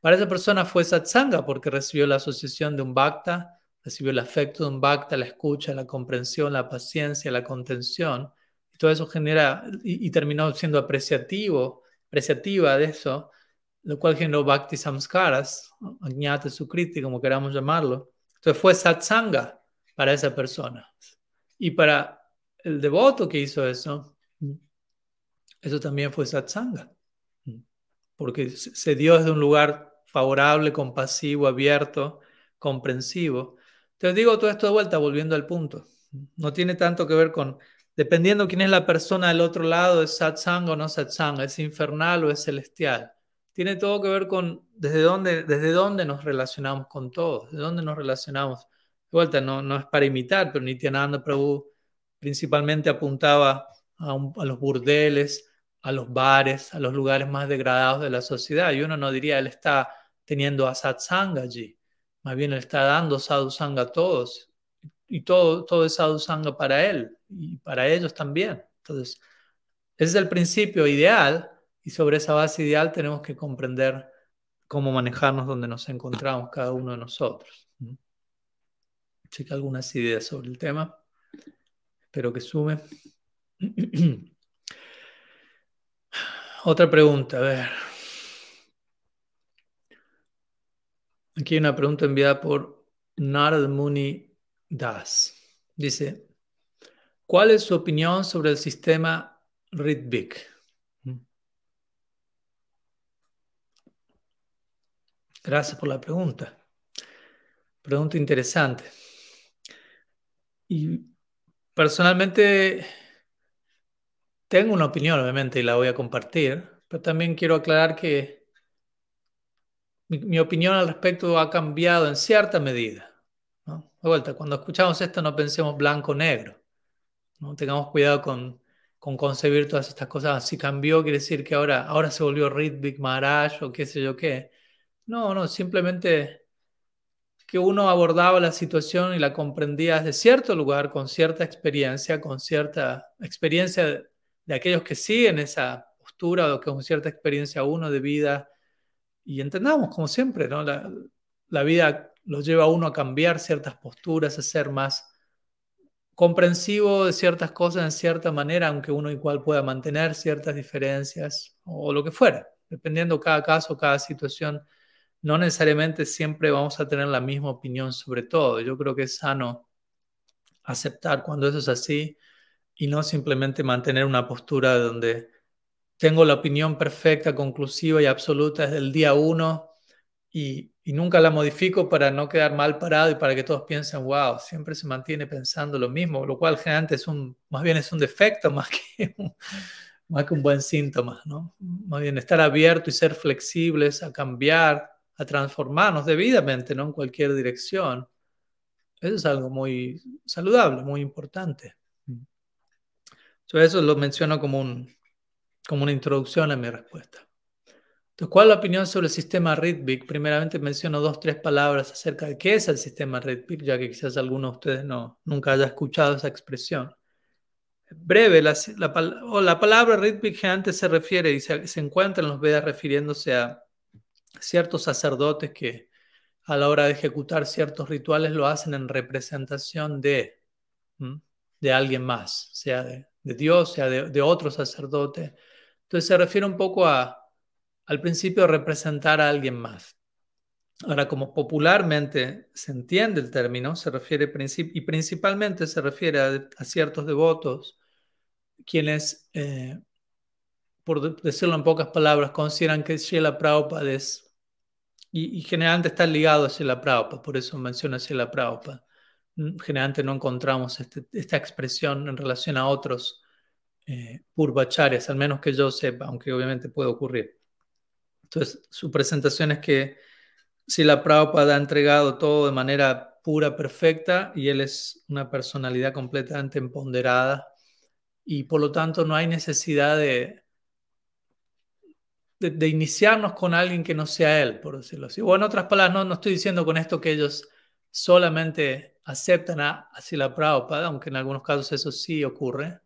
Para esa persona fue satsanga porque recibió la asociación de un bhakta, recibió el afecto de un bhakta, la escucha, la comprensión, la paciencia, la contención, todo eso genera, y, terminó siendo apreciativo, apreciativa de eso, lo cual generó bhakti samskaras, añate sukriti, como queramos llamarlo. Entonces fue satsanga para esa persona. Y para el devoto que hizo eso, eso también fue satsanga, porque se dio desde un lugar favorable, compasivo, abierto, comprensivo. Te digo todo esto de vuelta, volviendo al punto. No tiene tanto que ver con, dependiendo quién es la persona del otro lado, es satsanga o no satsanga, es infernal o es celestial. Tiene todo que ver con desde dónde, desde dónde nos relacionamos con todos, de dónde nos relacionamos vuelta, no, no es para imitar, pero Nityananda Prabhu principalmente apuntaba a, los burdeles, a los bares, a los lugares más degradados de la sociedad. Y uno no diría, él está teniendo a satsanga allí. Más bien él está dando sadhusanga a todos. Y todo, todo es sadhusanga para él y para ellos también. Entonces, ese es el principio ideal y sobre esa base ideal tenemos que comprender cómo manejarnos donde nos encontramos cada uno de nosotros checa algunas ideas sobre el tema. Espero que sume. *clears throat* Otra pregunta, a ver. Aquí hay una pregunta enviada por Narad Muni Das. Dice, ¿cuál es su opinión sobre el sistema Ritbik? Gracias por la pregunta. Pregunta interesante. Y personalmente tengo una opinión, obviamente, y la voy a compartir, pero también quiero aclarar que mi, opinión al respecto ha cambiado en cierta medida. De vuelta, cuando escuchamos esto no pensemos blanco-negro. ¿no? Tengamos cuidado con, con, concebir todas estas cosas. Si cambió, quiere decir que ahora, ahora se volvió Ritvik Maharaj o qué sé yo qué. No, no, simplemente que uno abordaba la situación y la comprendía desde cierto lugar, con cierta experiencia, con cierta experiencia de, aquellos que siguen esa postura o con cierta experiencia uno de vida. Y entendamos, como siempre, ¿no? la, la vida los lleva a uno a cambiar ciertas posturas, a ser más comprensivo de ciertas cosas en cierta manera, aunque uno igual pueda mantener ciertas diferencias o lo que fuera, dependiendo cada caso, cada situación no necesariamente siempre vamos a tener la misma opinión sobre todo. Yo creo que es sano aceptar cuando eso es así y no simplemente mantener una postura donde tengo la opinión perfecta, conclusiva y absoluta desde el día uno y, nunca la modifico para no quedar mal parado y para que todos piensen, wow, siempre se mantiene pensando lo mismo, lo cual generalmente es un, más bien es un defecto *laughs* más que más que un buen síntoma, ¿no? Más bien estar abierto y ser flexibles a cambiar, a transformarnos debidamente, ¿no? En cualquier dirección. Eso es algo muy saludable, muy importante. eso lo menciono como, un, como una introducción a mi respuesta. ¿Cuál es la opinión sobre el sistema Rhythmic? Primeramente menciono dos, tres palabras acerca de qué es el sistema Rhythmic, ya que quizás alguno de ustedes no, nunca haya escuchado esa expresión breve, la, palabra Ritvik antes se refiere y se, encuentra en los Vedas refiriéndose a ciertos sacerdotes que a la hora de ejecutar ciertos rituales lo hacen en representación de, de alguien más, sea de, Dios, sea de, otro sacerdote. Entonces se refiere un poco a, al principio representar a alguien más. Ahora, como popularmente se entiende el término, se refiere y principalmente se refiere a ciertos devotos quienes, eh, por decirlo en pocas palabras, consideran que Srila Prabhupada es, y, generalmente está ligado a Srila Prabhupada, por eso menciona Srila Prabhupada. Mm, generalmente no encontramos este, esta expresión en relación a otros eh, purvacharyas, al menos que yo sepa, aunque obviamente puede ocurrir. Entonces, su presentación es que Srila Prabhupada ha entregado todo de manera pura, perfecta, y él es una personalidad completamente empoderada y por lo tanto no hay necesidad de, de, iniciarnos con alguien que no sea él, por decirlo así. O en otras palabras, no, no estoy diciendo con esto que ellos solamente aceptan a, a la Prabhupada, aunque en algunos casos eso sí ocurre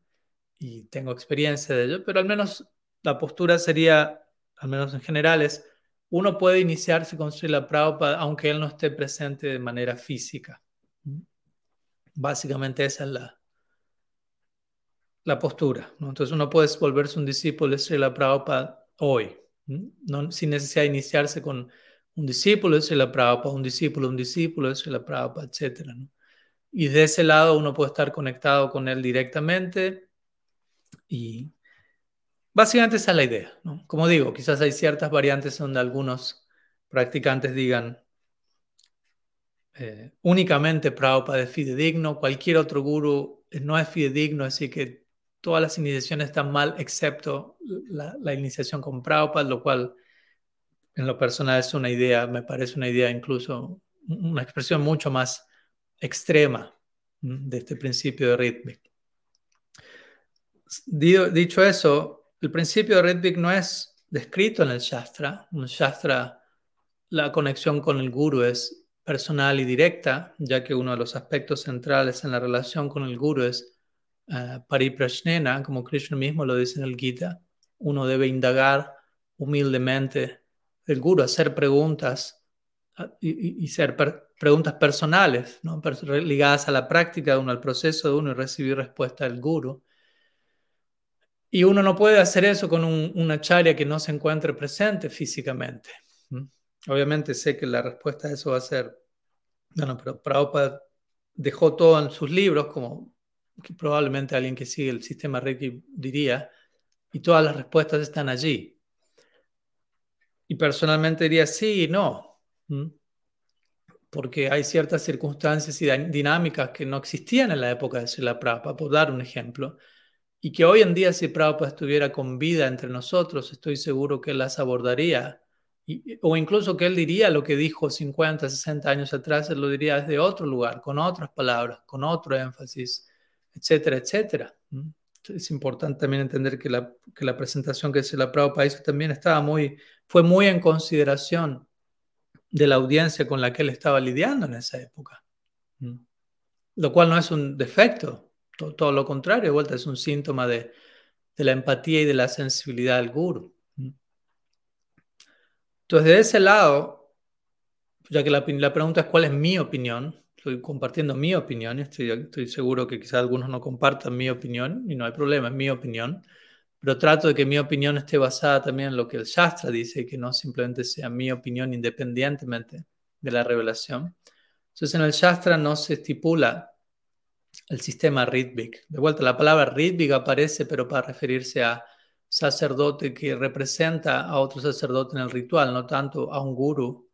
y tengo experiencia de ello, pero al menos la postura sería, al menos en general, es uno puede iniciarse con Srila Prabhupada aunque él no esté presente de manera física. Básicamente esa es la, la postura. ¿no? Entonces uno puede volverse un discípulo de Srila Prabhupada hoy, ¿no? sin necesidad de iniciarse con un discípulo de Srila Prabhupada, un discípulo, un discípulo de Srila Prabhupada, etc. ¿no? Y de ese lado uno puede estar conectado con él directamente y básicamente esa es la idea. ¿no? Como digo, quizás hay ciertas variantes donde algunos practicantes digan, eh, únicamente Prabhupada es fidedigno, cualquier otro guru no es fidedigno, así que todas las iniciaciones están mal, excepto la, iniciación con Prabhupada, lo cual en lo personal es una idea, me parece una idea incluso, una expresión mucho más extrema de este principio de Ritmik. Dicho eso, el principio de Ritmik no es descrito en el Shastra. En el Shastra la conexión con el Guru es personal y directa, ya que uno de los aspectos centrales en la relación con el Guru es uh, pariprashnena, como Krishna mismo lo dice en el Gita, uno debe indagar humildemente del guru, hacer preguntas ah, y, ser preguntas personales, ¿no? ligadas a la práctica de uno, al proceso de uno y recibir respuesta del guru. Y uno no puede hacer eso con un, una charia que no se encuentre presente físicamente. Obviamente sé que la respuesta a eso va a ser, bueno, pero Prabhupada dejó todo en sus libros, como probablemente alguien que sigue el sistema Reiki diría, y todas las respuestas están allí. Y personalmente diría sí y no, porque hay ciertas circunstancias y dinámicas que no existían en la época de Srila Prabhupada, por dar un ejemplo, y que hoy en día si Prabhupada estuviera con vida entre nosotros, estoy seguro que él las abordaría, o incluso que él diría lo que dijo 50, 60 años atrás, él lo diría desde otro lugar, con otras palabras, con otro énfasis etcétera, etcétera. Es importante también entender que la, que la presentación que se la Prabhupada hizo también estaba muy, fue muy en consideración de la audiencia con la que él estaba lidiando en esa época. Lo cual no es un defecto, todo, lo contrario, vuelta es un síntoma de, de, la empatía y de la sensibilidad del guru. Entonces, de ese lado, ya que la, la pregunta es cuál es mi opinión, estoy compartiendo mi opinión, estoy, estoy seguro que quizás algunos no compartan mi opinión y no hay problema, es mi opinión, pero trato de que mi opinión esté basada también en lo que el Shastra dice y que no simplemente sea mi opinión independientemente de la revelación. Entonces en el Shastra no se estipula el sistema Ritvik. De vuelta, la palabra Ritvik aparece, pero para referirse a sacerdote que representa a otro sacerdote en el ritual, no tanto a un guru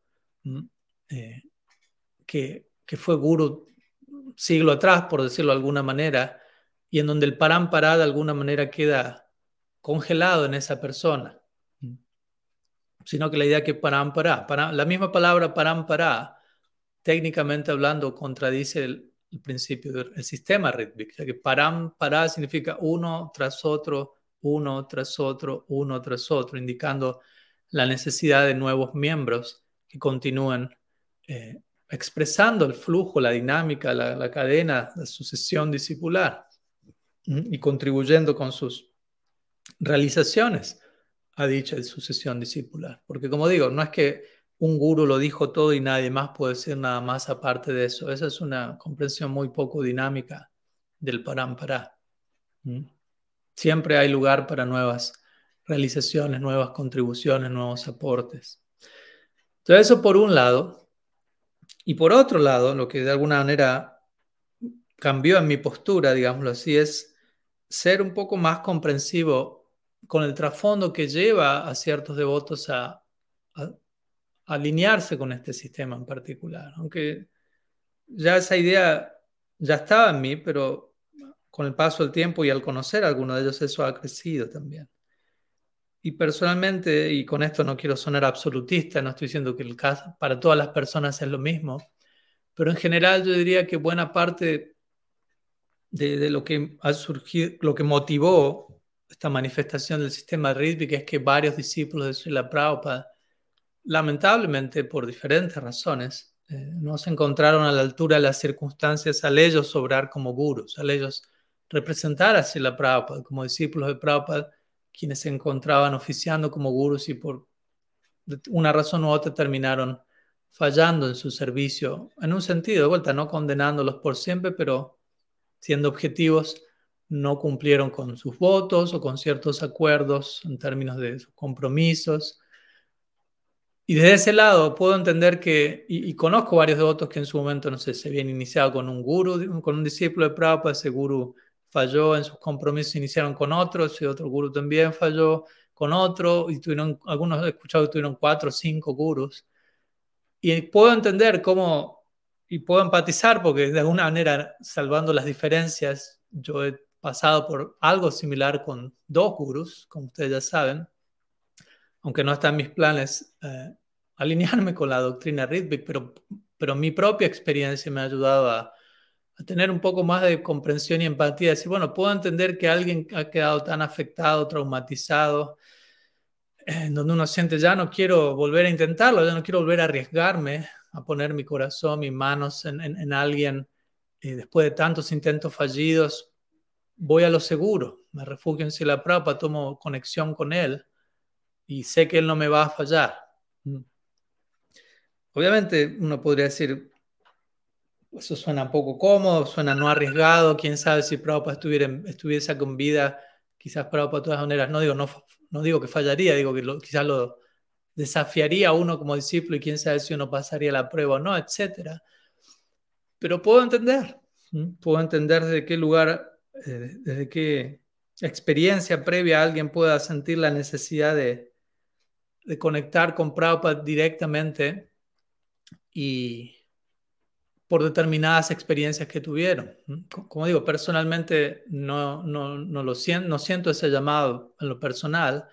eh, que que fue guru siglo atrás, por decirlo de alguna manera, y en donde el parampara de alguna manera queda congelado en esa persona, sino que la idea que parampara, para, la misma palabra parampara, técnicamente hablando, contradice el, principio del sistema rítmico, ya que parampara significa uno tras otro, uno tras otro, uno tras otro, indicando la necesidad de nuevos miembros que continúen eh, expresando el flujo, la dinámica, la, cadena, la sucesión discipular y contribuyendo con sus realizaciones a dicha sucesión discipular. Porque como digo, no es que un guru lo dijo todo y nadie más puede decir nada más aparte de eso. Esa es una comprensión muy poco dinámica del parampara. Siempre hay lugar para nuevas realizaciones, nuevas contribuciones, nuevos aportes. Entonces eso por un lado. Y por otro lado, lo que de alguna manera cambió en mi postura, digámoslo así, es ser un poco más comprensivo con el trasfondo que lleva a ciertos devotos a, alinearse con este sistema en particular. Aunque ya esa idea ya estaba en mí, pero con el paso del tiempo y al conocer a algunos de ellos, eso ha crecido también. Y personalmente, y con esto no quiero sonar absolutista, no estoy diciendo que el caso para todas las personas es lo mismo, pero en general yo diría que buena parte de, lo que ha surgido, lo que motivó esta manifestación del sistema rítmico es que varios discípulos de Srila Prabhupada, lamentablemente por diferentes razones, eh, no se encontraron a la altura de las circunstancias al ellos sobrar como gurus, al ellos representar a Srila Prabhupada como discípulos de Prabhupada quienes se encontraban oficiando como gurus y por una razón u otra terminaron fallando en su servicio, en un sentido, de vuelta, no condenándolos por siempre, pero siendo objetivos, no cumplieron con sus votos o con ciertos acuerdos en términos de sus compromisos. Y desde ese lado puedo entender que, y, conozco varios devotos que en su momento, no sé, se habían iniciado con un guru, con un discípulo de Prabhupada, ese guru falló en sus compromisos, iniciaron con otros, y otro guru también falló con otro, y tuvieron, algunos he escuchado que tuvieron cuatro o cinco gurus. Y puedo entender cómo, y puedo empatizar, porque de alguna manera, salvando las diferencias, yo he pasado por algo similar con dos gurus, como ustedes ya saben, aunque no está en mis planes eh, alinearme con la doctrina Ritvik, pero, pero mi propia experiencia me ha ayudado a tener un poco más de comprensión y empatía, decir, bueno, puedo entender que alguien ha quedado tan afectado, traumatizado, en donde uno siente, ya no quiero volver a intentarlo, ya no quiero volver a arriesgarme a poner mi corazón, mis manos en, alguien, y después de tantos intentos fallidos, voy a lo seguro, me refugio en Sila Prabhupada, tomo conexión con él y sé que él no me va a fallar. Mm. Obviamente uno podría decir, eso suena un poco cómodo, suena no arriesgado. Quién sabe si Prabhupada estuviera, estuviese con vida, quizás Prabhupada de todas maneras, no digo, no, no digo que fallaría, digo que quizás lo desafiaría a uno como discípulo y quién sabe si uno pasaría la prueba o no, etc. Pero puedo entender, puedo entender desde qué lugar, eh, desde qué experiencia previa alguien pueda sentir la necesidad de, de conectar con Prabhupada directamente y por determinadas experiencias que tuvieron. Como digo, personalmente no, no, no lo siento, no siento ese llamado en lo personal,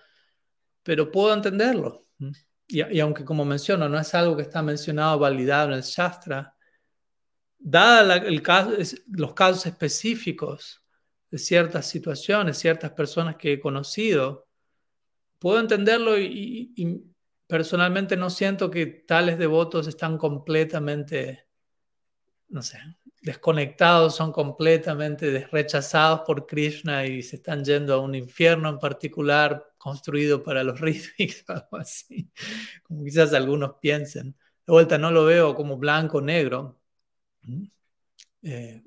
pero puedo entenderlo. Y, aunque, como menciono, no es algo que está mencionado, validado en el Shastra, dada el caso, los casos específicos de ciertas situaciones, ciertas personas que he conocido, puedo entenderlo y, personalmente no siento que tales devotos están completamente no sé, desconectados, son completamente rechazados por Krishna y se están yendo a un infierno en particular construido para los *laughs* rítmicos, algo así, como quizás algunos piensen. De vuelta, no lo veo como blanco o negro. Eh,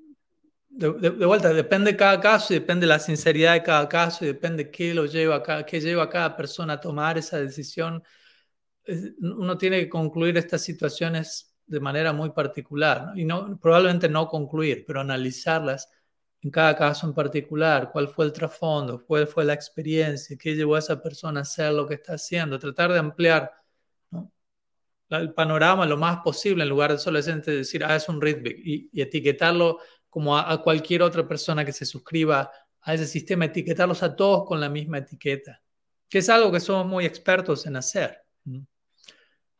de, vuelta, depende de cada caso y depende de la sinceridad de cada caso y depende qué lo lleva a qué lleva a cada persona a tomar esa decisión. Uno tiene que concluir estas situaciones de manera muy particular y no, probablemente no concluir, pero analizarlas en cada caso en particular, cuál fue el trasfondo, cuál fue la experiencia, qué llevó a esa persona a hacer lo que está haciendo, tratar de ampliar el panorama lo más posible en lugar de solo decir, ah, es un Ritvik y, etiquetarlo como a, cualquier otra persona que se suscriba a ese sistema, etiquetarlos a todos con la misma etiqueta, que es algo que somos muy expertos en hacer.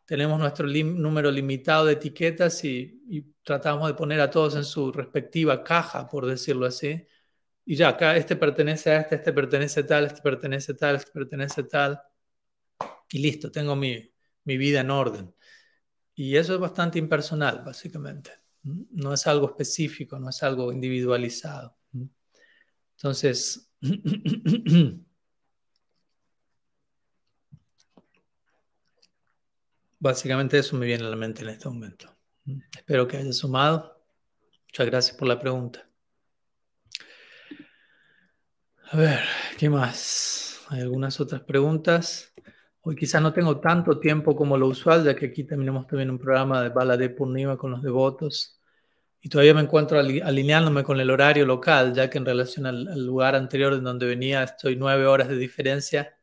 Tenemos nuestro número limitado de etiquetas y, tratamos de poner a todos en su respectiva caja, por decirlo así. Y ya, acá este pertenece a este, este pertenece a tal, este pertenece a tal, este pertenece tal. Y listo, tengo mi, mi vida en orden. Y eso es bastante impersonal, básicamente. No es algo específico, no es algo individualizado. Entonces, *clears throat* básicamente eso me viene a la mente en este momento. Espero que haya sumado. Muchas gracias por la pregunta. A ver, ¿qué más? Hay algunas otras preguntas. Hoy quizás no tengo tanto tiempo como lo usual, ya que aquí tenemos también un programa de Bala de Purnima con los devotos. Y todavía me encuentro alineándome con el horario local, ya que en relación al, lugar anterior en donde venía estoy nueve horas de diferencia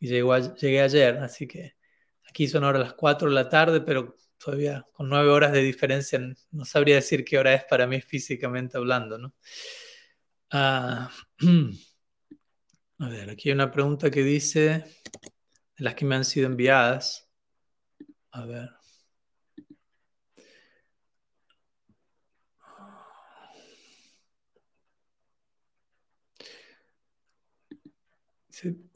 y llegué ayer. Así que aquí son ahora las cuatro de la tarde, pero todavía con nueve horas de diferencia no sabría decir qué hora es para mí físicamente hablando. ¿no? Ah, *clears throat* a ver, aquí hay una pregunta que dice las que me han sido enviadas. A ver.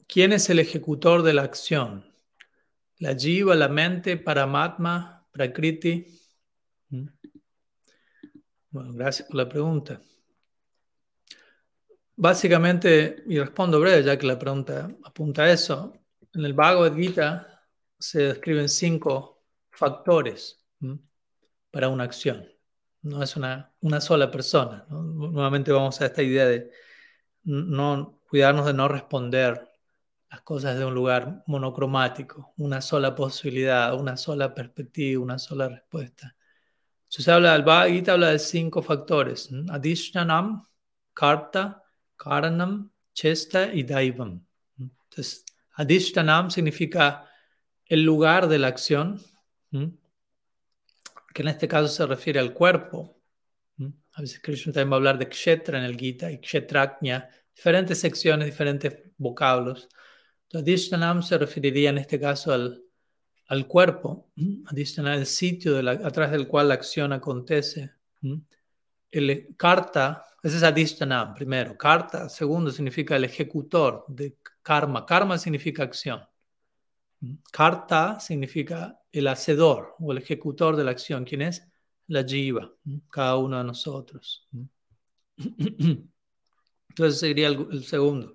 ¿Quién es el ejecutor de la acción? ¿La jiva, la mente, paramatma, prakriti? ¿Mm? Bueno, gracias por la pregunta. Básicamente, y respondo breve ya que la pregunta apunta a eso, en el Bhagavad Gita se describen cinco factores para una acción. No es una, una sola persona. Nuevamente vamos a esta idea de no, cuidarnos de no responder las cosas de un lugar monocromático, una sola posibilidad, una sola perspectiva, una sola respuesta. Entonces habla, el Bhagavad Gita habla de cinco factores. Adishtanam, Karta, Karanam, Chesta y Daivam. Entonces, Adishtanam significa el lugar de la acción, que en este caso se refiere al cuerpo. A veces Krishna también va a hablar de kshetra en el Gita y kshetraknya, diferentes secciones, diferentes vocablos. Adishtanam se referiría en este caso al, al cuerpo, el sitio de a través del cual la acción acontece. El karta, ese es Adishtanam primero. Karta, segundo, significa el ejecutor de karma. Karma significa acción. Karta significa el hacedor o el ejecutor de la acción. ¿Quién es? La jiva, cada uno de nosotros. *clears throat* Entonces sería el, segundo.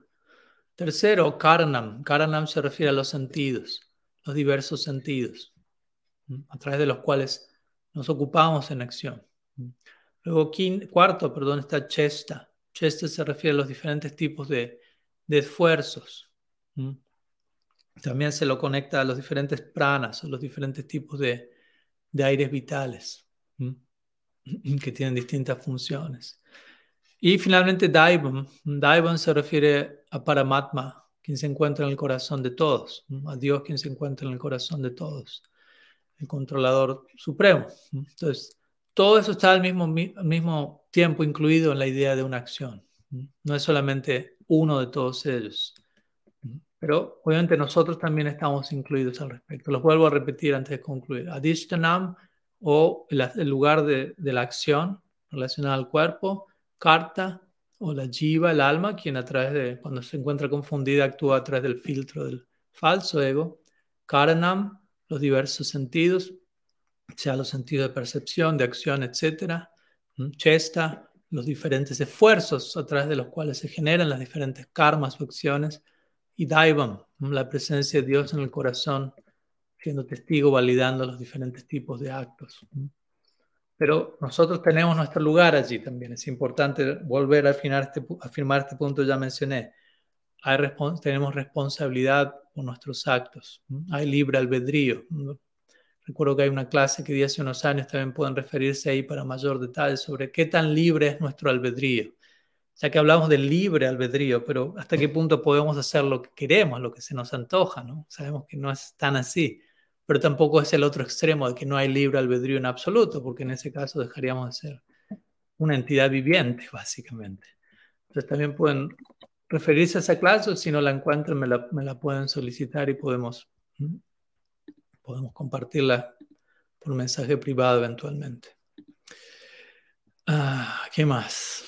Tercero, karanam. Karanam se refiere a los sentidos, los diversos sentidos, a través de los cuales nos ocupamos en acción. Luego, cuarto, perdón, está chesta. Chesta se refiere a los diferentes tipos de de esfuerzos. También se lo conecta a los diferentes pranas, a los diferentes tipos de, aires vitales *clears throat* que tienen distintas funciones. Y finalmente Daivam. Daivam se refiere a Paramatma, quien se encuentra en el corazón de todos, a Dios quien se encuentra en el corazón de todos, el controlador supremo. Entonces, todo eso está al mismo, mismo tiempo incluido en la idea de una acción. No es solamente uno de todos ellos. Pero obviamente nosotros también estamos incluidos al respecto. Los vuelvo a repetir antes de concluir. Adishtanam o el, lugar de, la acción relacionada al cuerpo, Karta o la jiva, el alma, quien a través de, cuando se encuentra confundida, actúa a través del filtro del falso ego, Karanam, los diversos sentidos, sea los sentidos de percepción, de acción, etc. Chesta, los diferentes esfuerzos a través de los cuales se generan las diferentes karmas o acciones, y Daivam, la presencia de Dios en el corazón, siendo testigo, validando los diferentes tipos de actos. Pero nosotros tenemos nuestro lugar allí también. Es importante volver a afirmar este, afirmar este punto, ya mencioné. Tenemos responsabilidad por nuestros actos. Hay libre albedrío. Recuerdo que hay una clase que di hace unos años, también pueden referirse ahí para mayor detalle sobre qué tan libre es nuestro albedrío. Ya que hablamos del libre albedrío, pero hasta qué punto podemos hacer lo que queremos, lo que se nos antoja, ¿no? Sabemos que no es tan así, pero tampoco es el otro extremo de que no hay libre albedrío en absoluto, porque en ese caso dejaríamos de ser una entidad viviente, *laughs* básicamente. Entonces también pueden referirse a esa clase o si no la encuentran me la, me la pueden solicitar y podemos, podemos compartirla por mensaje privado eventualmente. Ah, ¿Qué más?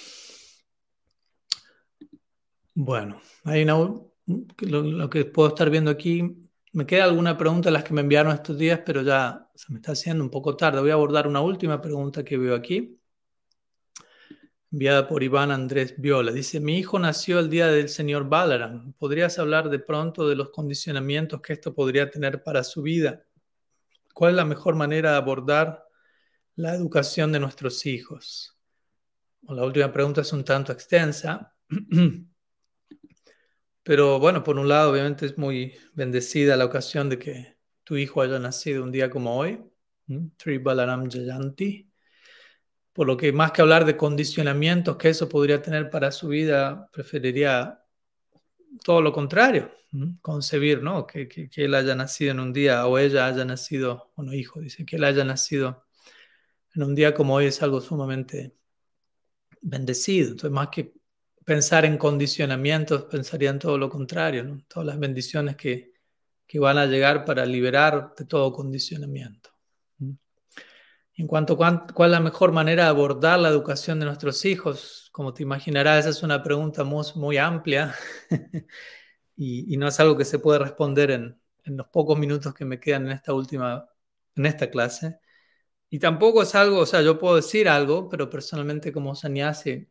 Bueno, hay una, lo, que puedo estar viendo aquí. Me queda alguna pregunta de las que me enviaron estos días, pero ya se me está haciendo un poco tarde. Voy a abordar una última pregunta que veo aquí, enviada por Iván Andrés Viola. Dice, mi hijo nació el día del señor Balaram. ¿Podrías hablar de pronto de los condicionamientos que esto podría tener para su vida? ¿Cuál es la mejor manera de abordar la educación de nuestros hijos? la última pregunta es un tanto extensa. *clears throat* Pero bueno, por un lado, obviamente es muy bendecida la ocasión de que tu hijo haya nacido un día como hoy, Tri Balaram Jayanti. Por lo que más que hablar de condicionamientos que eso podría tener para su vida, preferiría todo lo contrario, concebir, ¿no? Que, él haya nacido en un día o ella haya nacido, bueno, hijo, dice, que él haya nacido en un día como hoy es algo sumamente bendecido. Entonces, más que pensar en condicionamientos, pensaría en todo lo contrario, todas las bendiciones que, que, van a llegar para liberar de todo condicionamiento. En cuanto a cuál es la mejor manera de abordar la educación de nuestros hijos, como te imaginarás, esa es una pregunta muy, amplia *laughs* y, no es algo que se puede responder en, en, los pocos minutos que me quedan en esta última, en esta clase. Y tampoco es algo, o sea, yo puedo decir algo, pero personalmente como sannyasi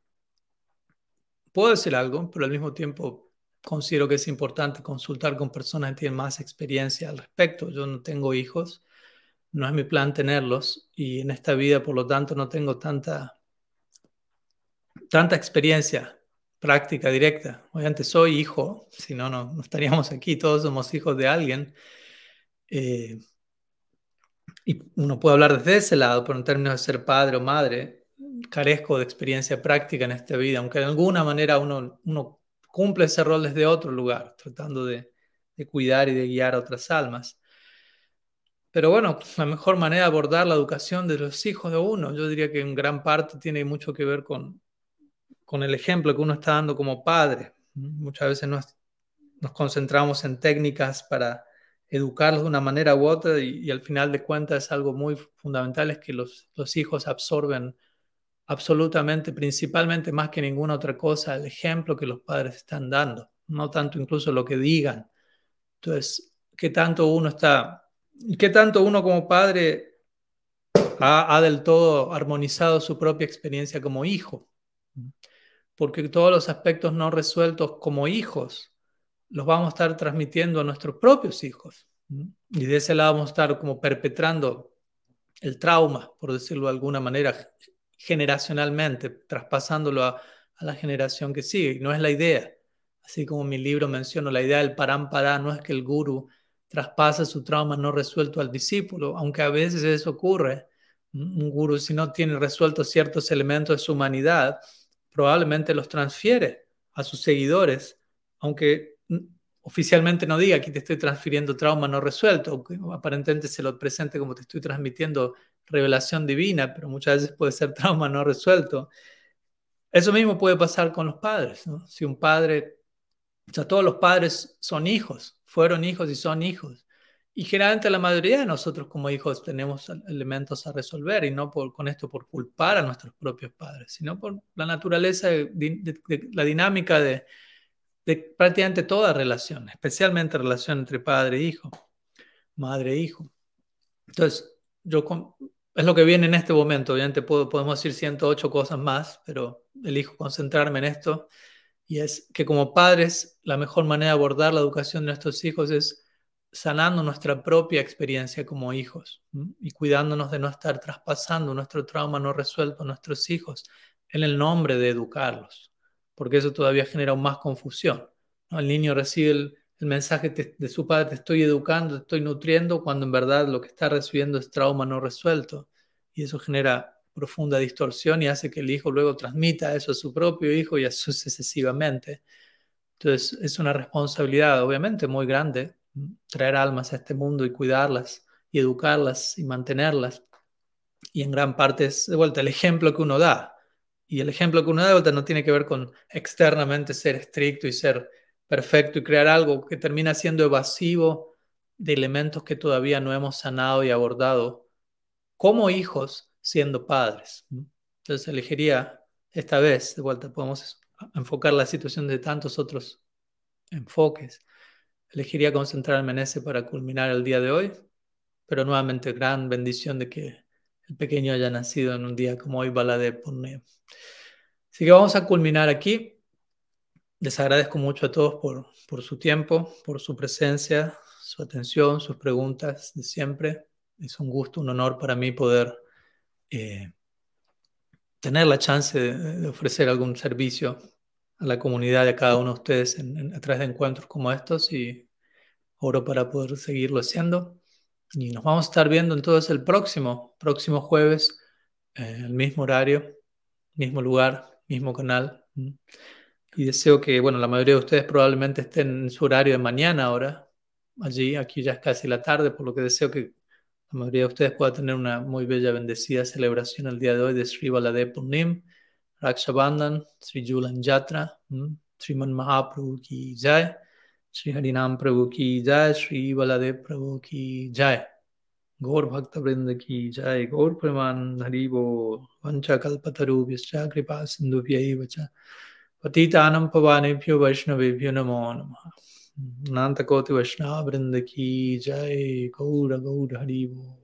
puedo decir algo, pero al mismo tiempo considero que es importante consultar con personas que tienen más experiencia al respecto. Yo no tengo hijos, no es mi plan tenerlos y en esta vida, por lo tanto, no tengo tanta, tanta experiencia práctica, directa. Obviamente soy hijo, si no, no, estaríamos aquí, todos somos hijos de alguien. Eh, y uno puede hablar desde ese lado, pero en términos de ser padre o madre, carezco de experiencia práctica en esta vida, aunque de alguna manera uno, uno cumple ese rol desde otro lugar, tratando de, de cuidar y de guiar a otras almas. Pero bueno, la mejor manera de abordar la educación de los hijos de uno, yo diría que en gran parte tiene mucho que ver con, con el ejemplo que uno está dando como padre. Muchas veces nos, nos concentramos en técnicas para educarlos de una manera u otra y, al final de cuentas algo muy fundamental, es que los, los hijos absorben absolutamente, principalmente más que ninguna otra cosa, el ejemplo que los padres están dando, no tanto incluso lo que digan. Entonces, ¿qué tanto uno está, qué tanto uno como padre ha, ha del todo armonizado su propia experiencia como hijo? Porque todos los aspectos no resueltos como hijos los vamos a estar transmitiendo a nuestros propios hijos. Y de ese lado vamos a estar como perpetrando el trauma, por decirlo de alguna manera, generacionalmente, traspasándolo a, la generación que sigue. Y no es la idea. Así como mi libro menciono, la idea del parámpara no es que el guru traspase su trauma no resuelto al discípulo, aunque a veces eso ocurre. Un guru, si no tiene resueltos ciertos elementos de su humanidad, probablemente los transfiere a sus seguidores, aunque oficialmente no diga que te estoy transfiriendo trauma no resuelto, aunque aparentemente se lo presente como te estoy transmitiendo revelación divina, pero muchas veces puede ser *laughs* trauma no resuelto. Eso mismo puede pasar con los padres. Si un padre, o sea, todos los padres son hijos, fueron hijos y son hijos. Y generalmente la mayoría de nosotros como hijos tenemos elementos a resolver y no por, con esto por culpar a nuestros propios padres, sino por la naturaleza, de, la dinámica de, prácticamente toda relación, especialmente relación entre padre e hijo, madre e hijo. Entonces, yo es lo que viene en este momento. Obviamente puedo, podemos decir 108 cosas más, pero elijo concentrarme en esto. Y es que como padres, la mejor manera de abordar la educación de nuestros hijos es sanando nuestra propia experiencia como hijos y cuidándonos de no estar traspasando nuestro trauma no resuelto a nuestros hijos en el nombre de educarlos, porque eso todavía genera aún más confusión. El niño recibe el, el mensaje de su padre, te estoy educando, te estoy nutriendo, cuando en verdad lo que está recibiendo es trauma no resuelto. Y eso genera profunda distorsión y hace que el hijo luego transmita eso a su propio hijo y así *laughs* sucesivamente. Entonces es una responsabilidad obviamente muy grande traer almas a este mundo y cuidarlas y educarlas y mantenerlas. Y en gran parte es de vuelta el ejemplo que uno da. Y el ejemplo que uno da no tiene que ver con externamente ser estricto y ser perfecto y crear algo que termina siendo evasivo de elementos que todavía no hemos sanado y abordado como hijos siendo padres. Entonces elegiría esta vez, de vuelta, podemos enfocar la situación de tantos otros enfoques. Elegiría concentrarme en ese para culminar el día de hoy, pero nuevamente gran bendición de que el pequeño haya nacido en un día como hoy, Balade Purnia. Así que vamos a culminar aquí. Les agradezco mucho a todos por, por su tiempo, por su presencia, su atención, sus preguntas de siempre. Es un gusto, un honor para mí poder eh, tener la chance de, ofrecer algún servicio a la comunidad de cada uno de ustedes a través de encuentros como estos y oro para poder seguirlo haciendo. Y nos vamos a estar viendo entonces el próximo, próximo jueves, eh, el mismo horario, mismo lugar, mismo canal. Y deseo que, bueno, la mayoría de ustedes probablemente estén en su horario de mañana ahora, allí, aquí ya es casi la tarde, por lo que deseo que la mayoría de ustedes pueda tener una muy bella, bendecida celebración el día de hoy de Sri Baladev Purnim, Rakshabandhan, Sri Julan Yatra, Sriman Mahaprabhu ki Jai, Sri Harinam Prabhu ki Jai, Sri Baladev Prabhu ki Jai. गौर भक्त वृंद की जय गौर प्रमान हरिवो वंश कल्पतरुभ्य कृपा सिंधुभ्य पतितानम पवानेभ्यो वैष्णवेभ्यो नमो नमः अनंत कोटि वैष्णव वृंद की जय गौर गौर हरिवो